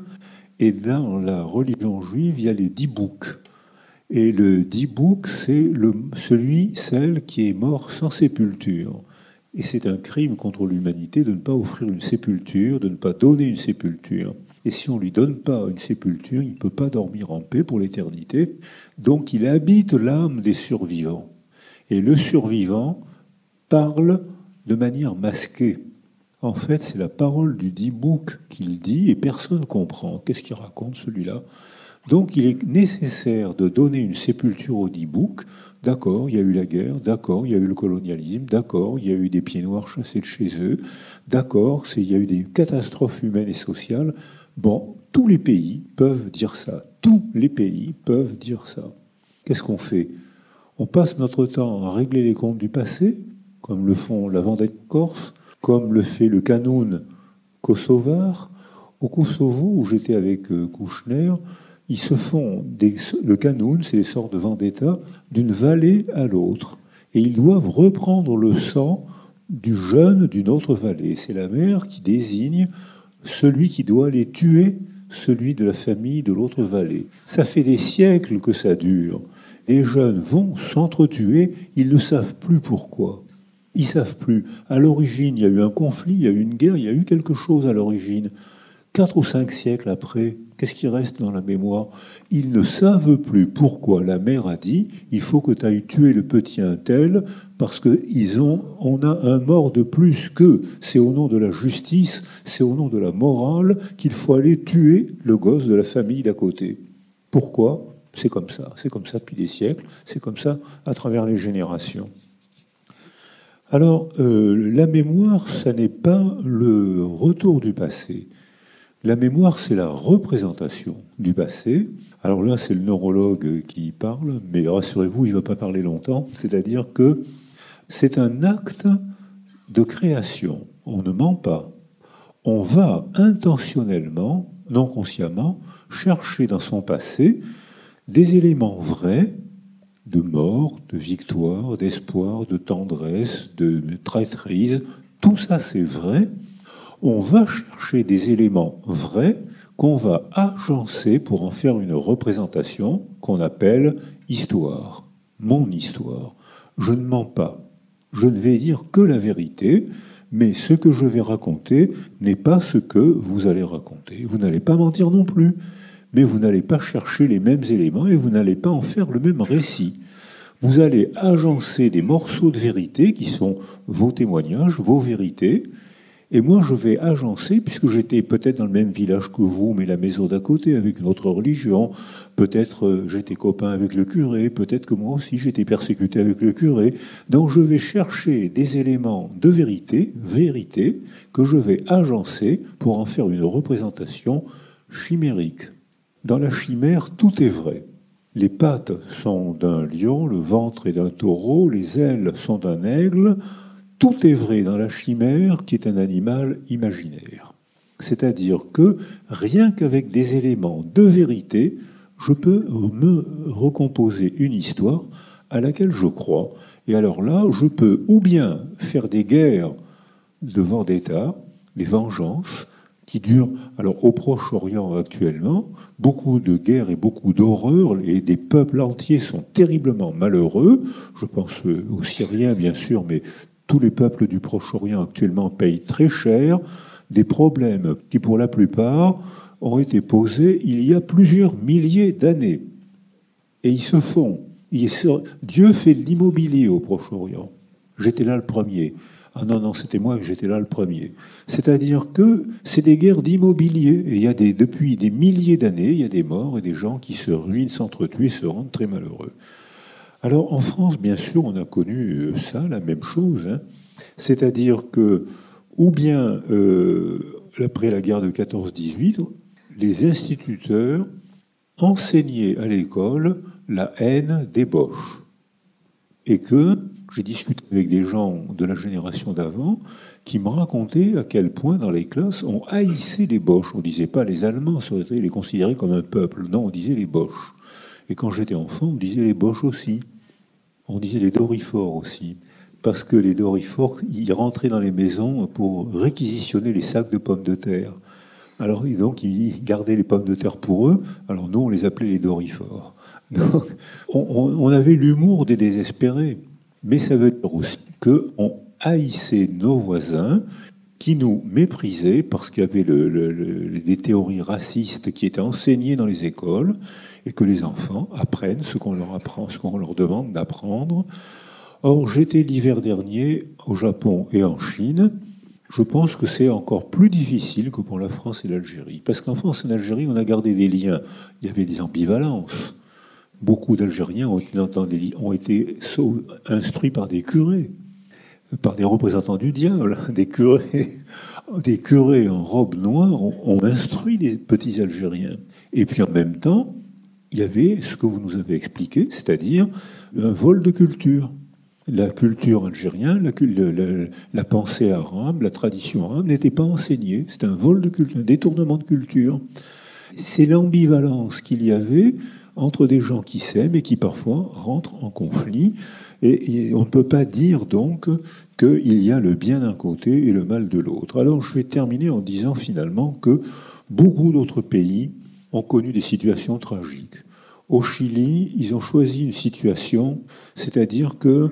et dans la religion juive, il y a les dix boucs. Et le dix boucs, c'est celui, celle qui est mort sans sépulture. Et c'est un crime contre l'humanité de ne pas offrir une sépulture, de ne pas donner une sépulture. Et si on ne lui donne pas une sépulture, il ne peut pas dormir en paix pour l'éternité. Donc il habite l'âme des survivants. Et le survivant parle de manière masquée. En fait, c'est la parole du Dibouk qu'il dit et personne ne comprend. Qu'est-ce qu'il raconte celui-là? Donc il est nécessaire de donner une sépulture au Dibouk D'accord, il y a eu la guerre, d'accord, il y a eu le colonialisme, d'accord, il y a eu des pieds noirs chassés de chez eux, d'accord, il y a eu des catastrophes humaines et sociales. Bon, tous les pays peuvent dire ça. Tous les pays peuvent dire ça. Qu'est-ce qu'on fait? On passe notre temps à régler les comptes du passé, comme le font la Vendée Corse, comme le fait le Canoun kosovar. Au Kosovo, où j'étais avec euh, Kouchner, ils se font le canoun, c'est des sortes de vendetta, d'une vallée à l'autre. Et ils doivent reprendre le sang du jeune d'une autre vallée. C'est la mère qui désigne celui qui doit les tuer, celui de la famille de l'autre vallée. Ça fait des siècles que ça dure. Les jeunes vont s'entretuer, ils ne savent plus pourquoi. Ils savent plus. À l'origine, il y a eu un conflit, il y a eu une guerre, il y a eu quelque chose à l'origine. Quatre ou cinq siècles après, qu'est-ce qui reste dans la mémoire? Ils ne savent plus pourquoi la mère a dit il faut que tu ailles tuer le petit Intel parce qu'ils ont, on a un mort de plus que c'est au nom de la justice, c'est au nom de la morale qu'il faut aller tuer le gosse de la famille d'à côté. Pourquoi? C'est comme ça. C'est comme ça depuis des siècles. C'est comme ça à travers les générations. Alors, euh, la mémoire, ça n'est pas le retour du passé. La mémoire, c'est la représentation du passé. Alors là, c'est le neurologue qui parle, mais rassurez-vous, il ne va pas parler longtemps. C'est-à-dire que c'est un acte de création. On ne ment pas. On va intentionnellement, non consciemment, chercher dans son passé des éléments vrais de mort, de victoire, d'espoir, de tendresse, de traîtrise. Tout ça, c'est vrai, on va chercher des éléments vrais qu'on va agencer pour en faire une représentation qu'on appelle histoire, mon histoire. Je ne mens pas. Je ne vais dire que la vérité, mais ce que je vais raconter n'est pas ce que vous allez raconter. Vous n'allez pas mentir non plus, mais vous n'allez pas chercher les mêmes éléments et vous n'allez pas en faire le même récit. Vous allez agencer des morceaux de vérité qui sont vos témoignages, vos vérités, et moi, je vais agencer, puisque j'étais peut-être dans le même village que vous, mais la maison d'à côté, avec une autre religion. Peut-être euh, j'étais copain avec le curé, peut-être que moi aussi j'étais persécuté avec le curé. Donc je vais chercher des éléments de vérité, vérité, que je vais agencer pour en faire une représentation chimérique. Dans la chimère, tout est vrai. Les pattes sont d'un lion, le ventre est d'un taureau, les ailes sont d'un aigle, tout est vrai dans la chimère qui est un animal imaginaire. C'est-à-dire que rien qu'avec des éléments de vérité, je peux me recomposer une histoire à laquelle je crois. Et alors là, je peux ou bien faire des guerres de vendetta, des vengeances, qui durent, alors au Proche-Orient actuellement, beaucoup de guerres et beaucoup d'horreurs, et des peuples entiers sont terriblement malheureux. Je pense aux Syriens, bien sûr, mais tous les peuples du Proche-Orient actuellement payent très cher des problèmes qui, pour la plupart, ont été posés il y a plusieurs milliers d'années. Et ils se font. Dieu fait de l'immobilier au Proche-Orient. J'étais là le premier. Ah non, non, c'était moi que j'étais là le premier. C'est-à-dire que c'est des guerres d'immobilier. Et il y a depuis des milliers d'années, il y a des morts et des gens qui se ruinent, s'entretuent, se rendent très malheureux. Alors en France, bien sûr, on a connu euh, ça, la même chose. Hein. C'est-à-dire que, ou bien euh, après la guerre de 14-18, les instituteurs enseignaient à l'école la haine des Boches. Et que j'ai discuté avec des gens de la génération d'avant qui me racontaient à quel point dans les classes on haïssait les Boches. On ne disait pas les Allemands, les considérait comme un peuple. Non, on disait les Boches. Et quand j'étais enfant, on disait les Boches aussi. On disait les dorifores aussi, parce que les dorifores, ils rentraient dans les maisons pour réquisitionner les sacs de pommes de terre. Alors, ils gardaient les pommes de terre pour eux. Alors, nous, on les appelait les dorifores. Donc, on, avait l'humour des désespérés. Mais ça veut dire aussi qu'on haïssait nos voisins qui nous méprisaient parce qu'il y avait des théories racistes qui étaient enseignées dans les écoles et que les enfants apprennent ce qu'on leur apprend, ce qu'on leur demande d'apprendre. Or, j'étais l'hiver dernier au Japon et en Chine. Je pense que c'est encore plus difficile que pour la France et l'Algérie. Parce qu'en France et en Algérie, on a gardé des liens. Il y avait des ambivalences. Beaucoup d'Algériens ont, été instruits par des curés, par des représentants du diable, des curés. Des curés en robe noire ont instruit les petits Algériens. Et puis en même temps, il y avait ce que vous nous avez expliqué, c'est-à-dire un vol de culture. La culture algérienne, la, pensée arabe, la tradition arabe n'était pas enseignée. C'est un vol de culture, un détournement de culture. C'est l'ambivalence qu'il y avait entre des gens qui s'aiment et qui parfois rentrent en conflit. Et, et on ne peut pas dire donc qu'il y a le bien d'un côté et le mal de l'autre. Alors je vais terminer en disant finalement que beaucoup d'autres pays ont connu des situations tragiques. Au Chili, ils ont choisi une situation, c'est-à-dire que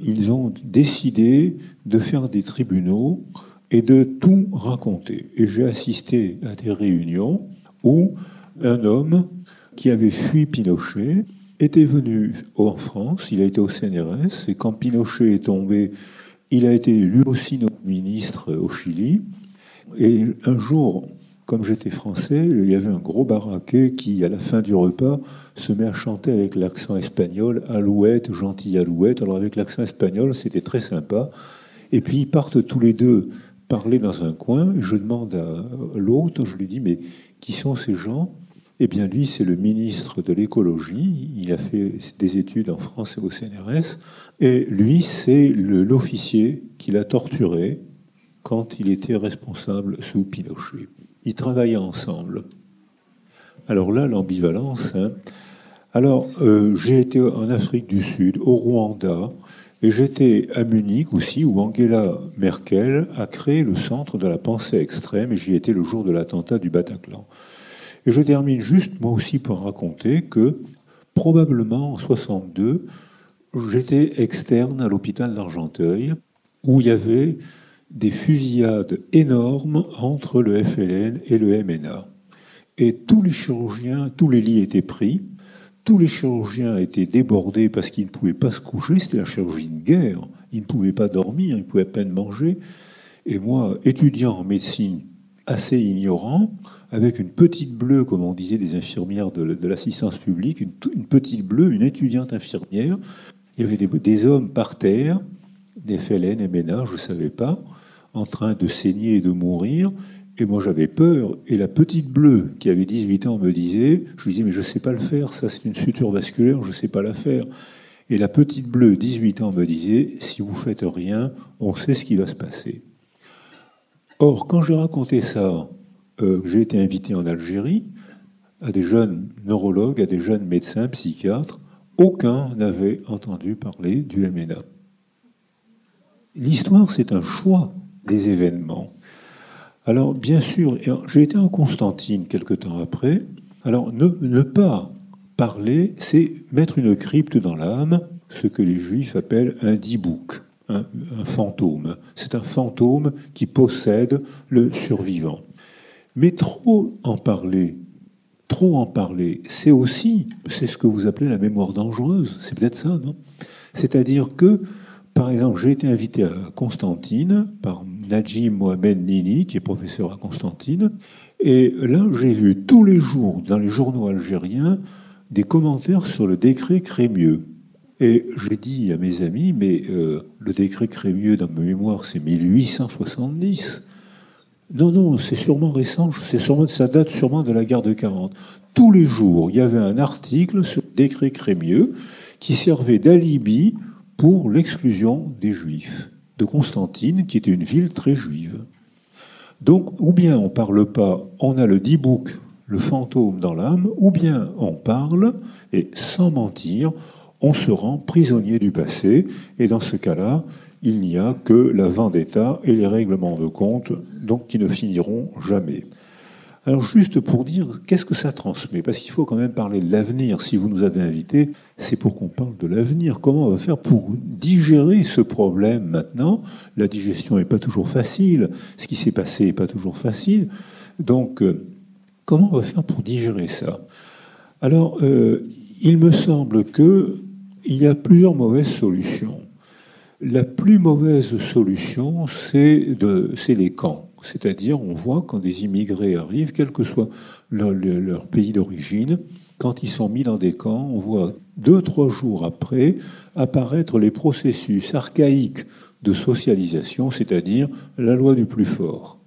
ils ont décidé de faire des tribunaux et de tout raconter. Et j'ai assisté à des réunions où un homme qui avait fui Pinochet était venu en France, il a été au CNRS, et quand Pinochet est tombé, il a été lui aussi notre ministre au Chili. Et un jour, comme j'étais français, il y avait un gros baraquet qui, à la fin du repas, se met à chanter avec l'accent espagnol Alouette, gentille Alouette. Alors, avec l'accent espagnol, c'était très sympa. Et puis, ils partent tous les deux parler dans un coin. Je demande à l'autre, je lui dis Mais qui sont ces gens? Eh bien, lui, c'est le ministre de l'écologie. Il a fait des études en France et au CNRS. Et lui, c'est l'officier qui l'a torturé quand il était responsable sous Pinochet. Ils travaillaient ensemble. Alors là, l'ambivalence. Hein. Alors, euh, j'ai été en Afrique du Sud, au Rwanda, et j'étais à Munich aussi, où Angela Merkel a créé le centre de la pensée extrême, et j'y étais le jour de l'attentat du Bataclan. Et je termine juste, moi aussi, pour raconter que, probablement en 62, j'étais externe à l'hôpital d'Argenteuil, où il y avait des fusillades énormes entre le FLN et le MNA. Et tous les chirurgiens, tous les lits étaient pris, tous les chirurgiens étaient débordés parce qu'ils ne pouvaient pas se coucher, c'était la chirurgie de guerre, ils ne pouvaient pas dormir, ils pouvaient à peine manger. Et moi, étudiant en médecine assez ignorant, avec une petite bleue, comme on disait des infirmières de, l'assistance publique, une, petite bleue, une étudiante infirmière, il y avait des, des hommes par terre, des FLN MNA, je ne savais pas en train de saigner et de mourir. Et moi, j'avais peur. Et la petite bleue, qui avait 18 ans, me disait, je lui disais, mais je ne sais pas le faire, ça c'est une suture vasculaire, je ne sais pas la faire. Et la petite bleue, 18 ans, me disait, si vous faites rien, on sait ce qui va se passer. Or, quand j'ai raconté ça, euh, j'ai été invité en Algérie à des jeunes neurologues, à des jeunes médecins, psychiatres. Aucun n'avait entendu parler du MNA. L'histoire, c'est un choix des événements. Alors, bien sûr, j'ai été en Constantine quelque temps après. Alors, ne, pas parler, c'est mettre une crypte dans l'âme, ce que les juifs appellent un dibouk, un, un fantôme. C'est un fantôme qui possède le survivant. Mais trop en parler, trop en parler, c'est aussi, c'est ce que vous appelez la mémoire dangereuse, c'est peut-être ça, non? C'est-à-dire que par exemple, j'ai été invité à Constantine par Najim Mohamed Nini, qui est professeur à Constantine. Et là, j'ai vu tous les jours dans les journaux algériens des commentaires sur le décret Crémieux. Et j'ai dit à mes amis, mais euh, le décret Crémieux, dans ma mémoire, c'est 1870. Non, non, c'est sûrement récent, c'est sûrement, ça date sûrement de la guerre de 40. Tous les jours, il y avait un article sur le décret Crémieux qui servait d'alibi pour l'exclusion des Juifs de Constantine, qui était une ville très juive. Donc, ou bien on parle pas, on a le dibouk, le fantôme dans l'âme, ou bien on parle, et sans mentir, on se rend prisonnier du passé, et dans ce cas-là, il n'y a que la vendetta et les règlements de compte, donc qui ne finiront jamais. Alors juste pour dire, qu'est-ce que ça transmet? Parce qu'il faut quand même parler de l'avenir. Si vous nous avez invités, c'est pour qu'on parle de l'avenir. Comment on va faire pour digérer ce problème maintenant? La digestion n'est pas toujours facile. Ce qui s'est passé n'est pas toujours facile. Donc, euh, comment on va faire pour digérer ça? Alors, euh, il me semble qu'il y a plusieurs mauvaises solutions. La plus mauvaise solution, c'est les camps. C'est-à-dire, on voit quand des immigrés arrivent, quel que soit leur, pays d'origine, quand ils sont mis dans des camps, on voit deux, trois jours après apparaître les processus archaïques de socialisation, c'est-à-dire la loi du plus fort.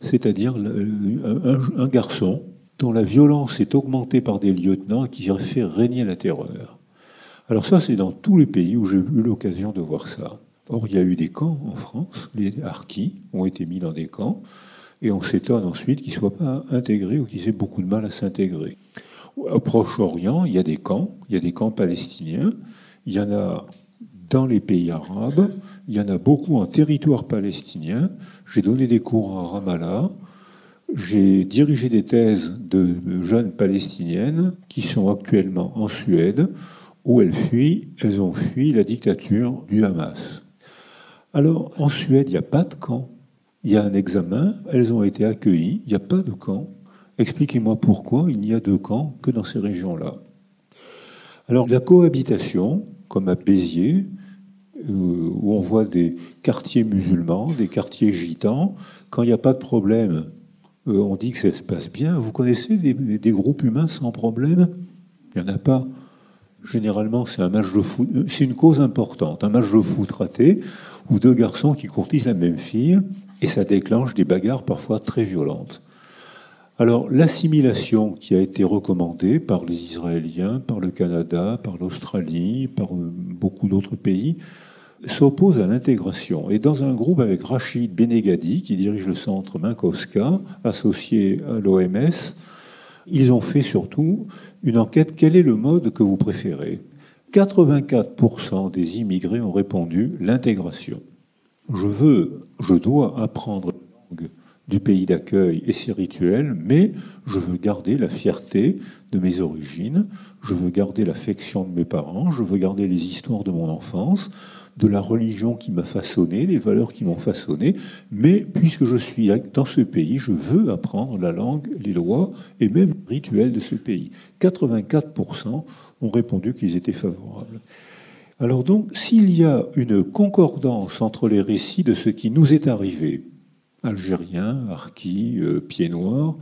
C'est-à-dire un, garçon dont la violence est augmentée par des lieutenants qui fait régner la terreur. Alors ça, c'est dans tous les pays où j'ai eu l'occasion de voir ça. Or, il y a eu des camps en France, les harkis ont été mis dans des camps, et on s'étonne ensuite qu'ils ne soient pas intégrés ou qu'ils aient beaucoup de mal à s'intégrer. Au Proche-Orient, il y a des camps, il y a des camps palestiniens, il y en a dans les pays arabes, il y en a beaucoup en territoire palestinien. J'ai donné des cours à Ramallah, j'ai dirigé des thèses de jeunes palestiniennes qui sont actuellement en Suède, Où elles fuient Elles ont fui la dictature du Hamas. Alors, en Suède, il n'y a pas de camp. Il y a un examen, elles ont été accueillies, il n'y a pas de camp. Expliquez-moi pourquoi il n'y a de camp que dans ces régions-là. Alors, la cohabitation, comme à Béziers, euh, où on voit des quartiers musulmans, des quartiers gitans, quand il n'y a pas de problème, euh, on dit que ça se passe bien. Vous connaissez des, groupes humains sans problème? Il n'y en a pas. Généralement, c'est un match de foot. Euh, c'est une cause importante. Un match de foot raté, où deux garçons qui courtisent la même fille, et ça déclenche des bagarres parfois très violentes. Alors, l'assimilation qui a été recommandée par les Israéliens, par le Canada, par l'Australie, par euh, beaucoup d'autres pays, s'oppose à l'intégration. Et dans un groupe avec Rachid Benegadi, qui dirige le centre Minkowska, associé à l'OMS, ils ont fait surtout une enquête quel est le mode que vous préférez? 84% des immigrés ont répondu l'intégration. Je veux, je dois apprendre la langue du pays d'accueil et ses rituels, mais je veux garder la fierté de mes origines, je veux garder l'affection de mes parents, je veux garder les histoires de mon enfance, de la religion qui m'a façonné, des valeurs qui m'ont façonné, mais puisque je suis dans ce pays, je veux apprendre la langue, les lois et même les rituels de ce pays. 84% ont répondu qu'ils étaient favorables. Alors donc, s'il y a une concordance entre les récits de ce qui nous est arrivé, Algériens, Harkis, euh, Pieds Noirs,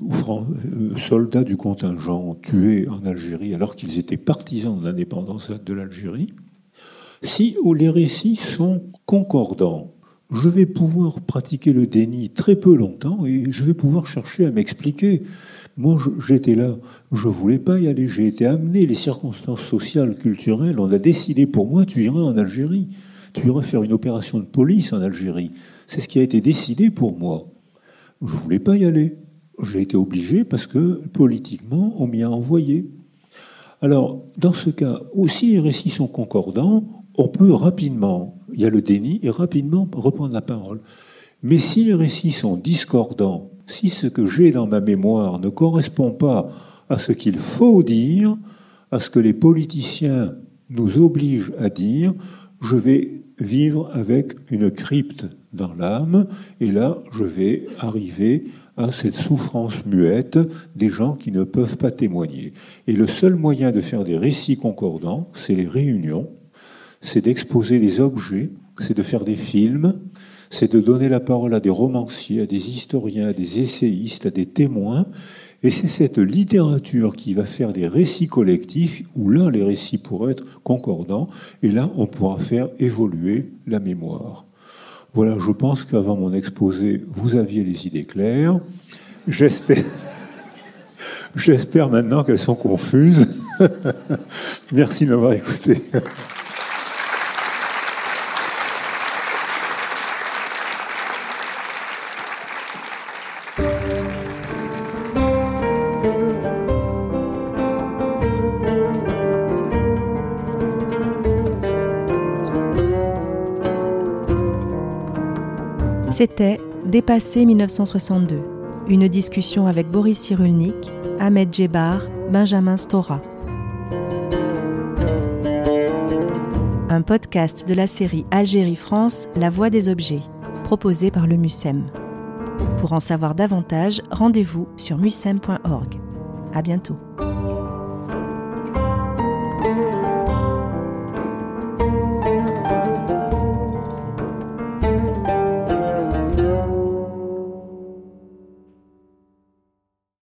euh, soldats du contingent tués en Algérie alors qu'ils étaient partisans de l'indépendance de l'Algérie, si les récits sont concordants, je vais pouvoir pratiquer le déni très peu longtemps et je vais pouvoir chercher à m'expliquer. Moi, j'étais là, je ne voulais pas y aller, j'ai été amené, les circonstances sociales, culturelles, on a décidé pour moi, tu iras en Algérie, tu iras faire une opération de police en Algérie. C'est ce qui a été décidé pour moi. Je ne voulais pas y aller. J'ai été obligé parce que politiquement, on m'y a envoyé. Alors, dans ce cas, aussi les récits sont concordants, on peut rapidement, il y a le déni, et rapidement reprendre la parole. Mais si les récits sont discordants, si ce que j'ai dans ma mémoire ne correspond pas à ce qu'il faut dire, à ce que les politiciens nous obligent à dire, je vais vivre avec une crypte dans l'âme, et là, je vais arriver à cette souffrance muette des gens qui ne peuvent pas témoigner. Et le seul moyen de faire des récits concordants, c'est les réunions, c'est d'exposer les objets, c'est de faire des films, c'est de donner la parole à des romanciers, à des historiens, à des essayistes, à des témoins. Et c'est cette littérature qui va faire des récits collectifs, où là, les récits pourraient être concordants, et là, on pourra faire évoluer la mémoire. Voilà, je pense qu'avant mon exposé, vous aviez les idées claires. J'espère, j'espère maintenant qu'elles sont confuses. Merci de m'avoir écouté. C'était Dépassé 1962, une discussion avec Boris Cyrulnik, Ahmed Djebar, Benjamin Stora. Un podcast de la série Algérie-France, La Voix des objets, proposé par le MUSEM. Pour en savoir davantage, rendez-vous sur musem.org. À bientôt.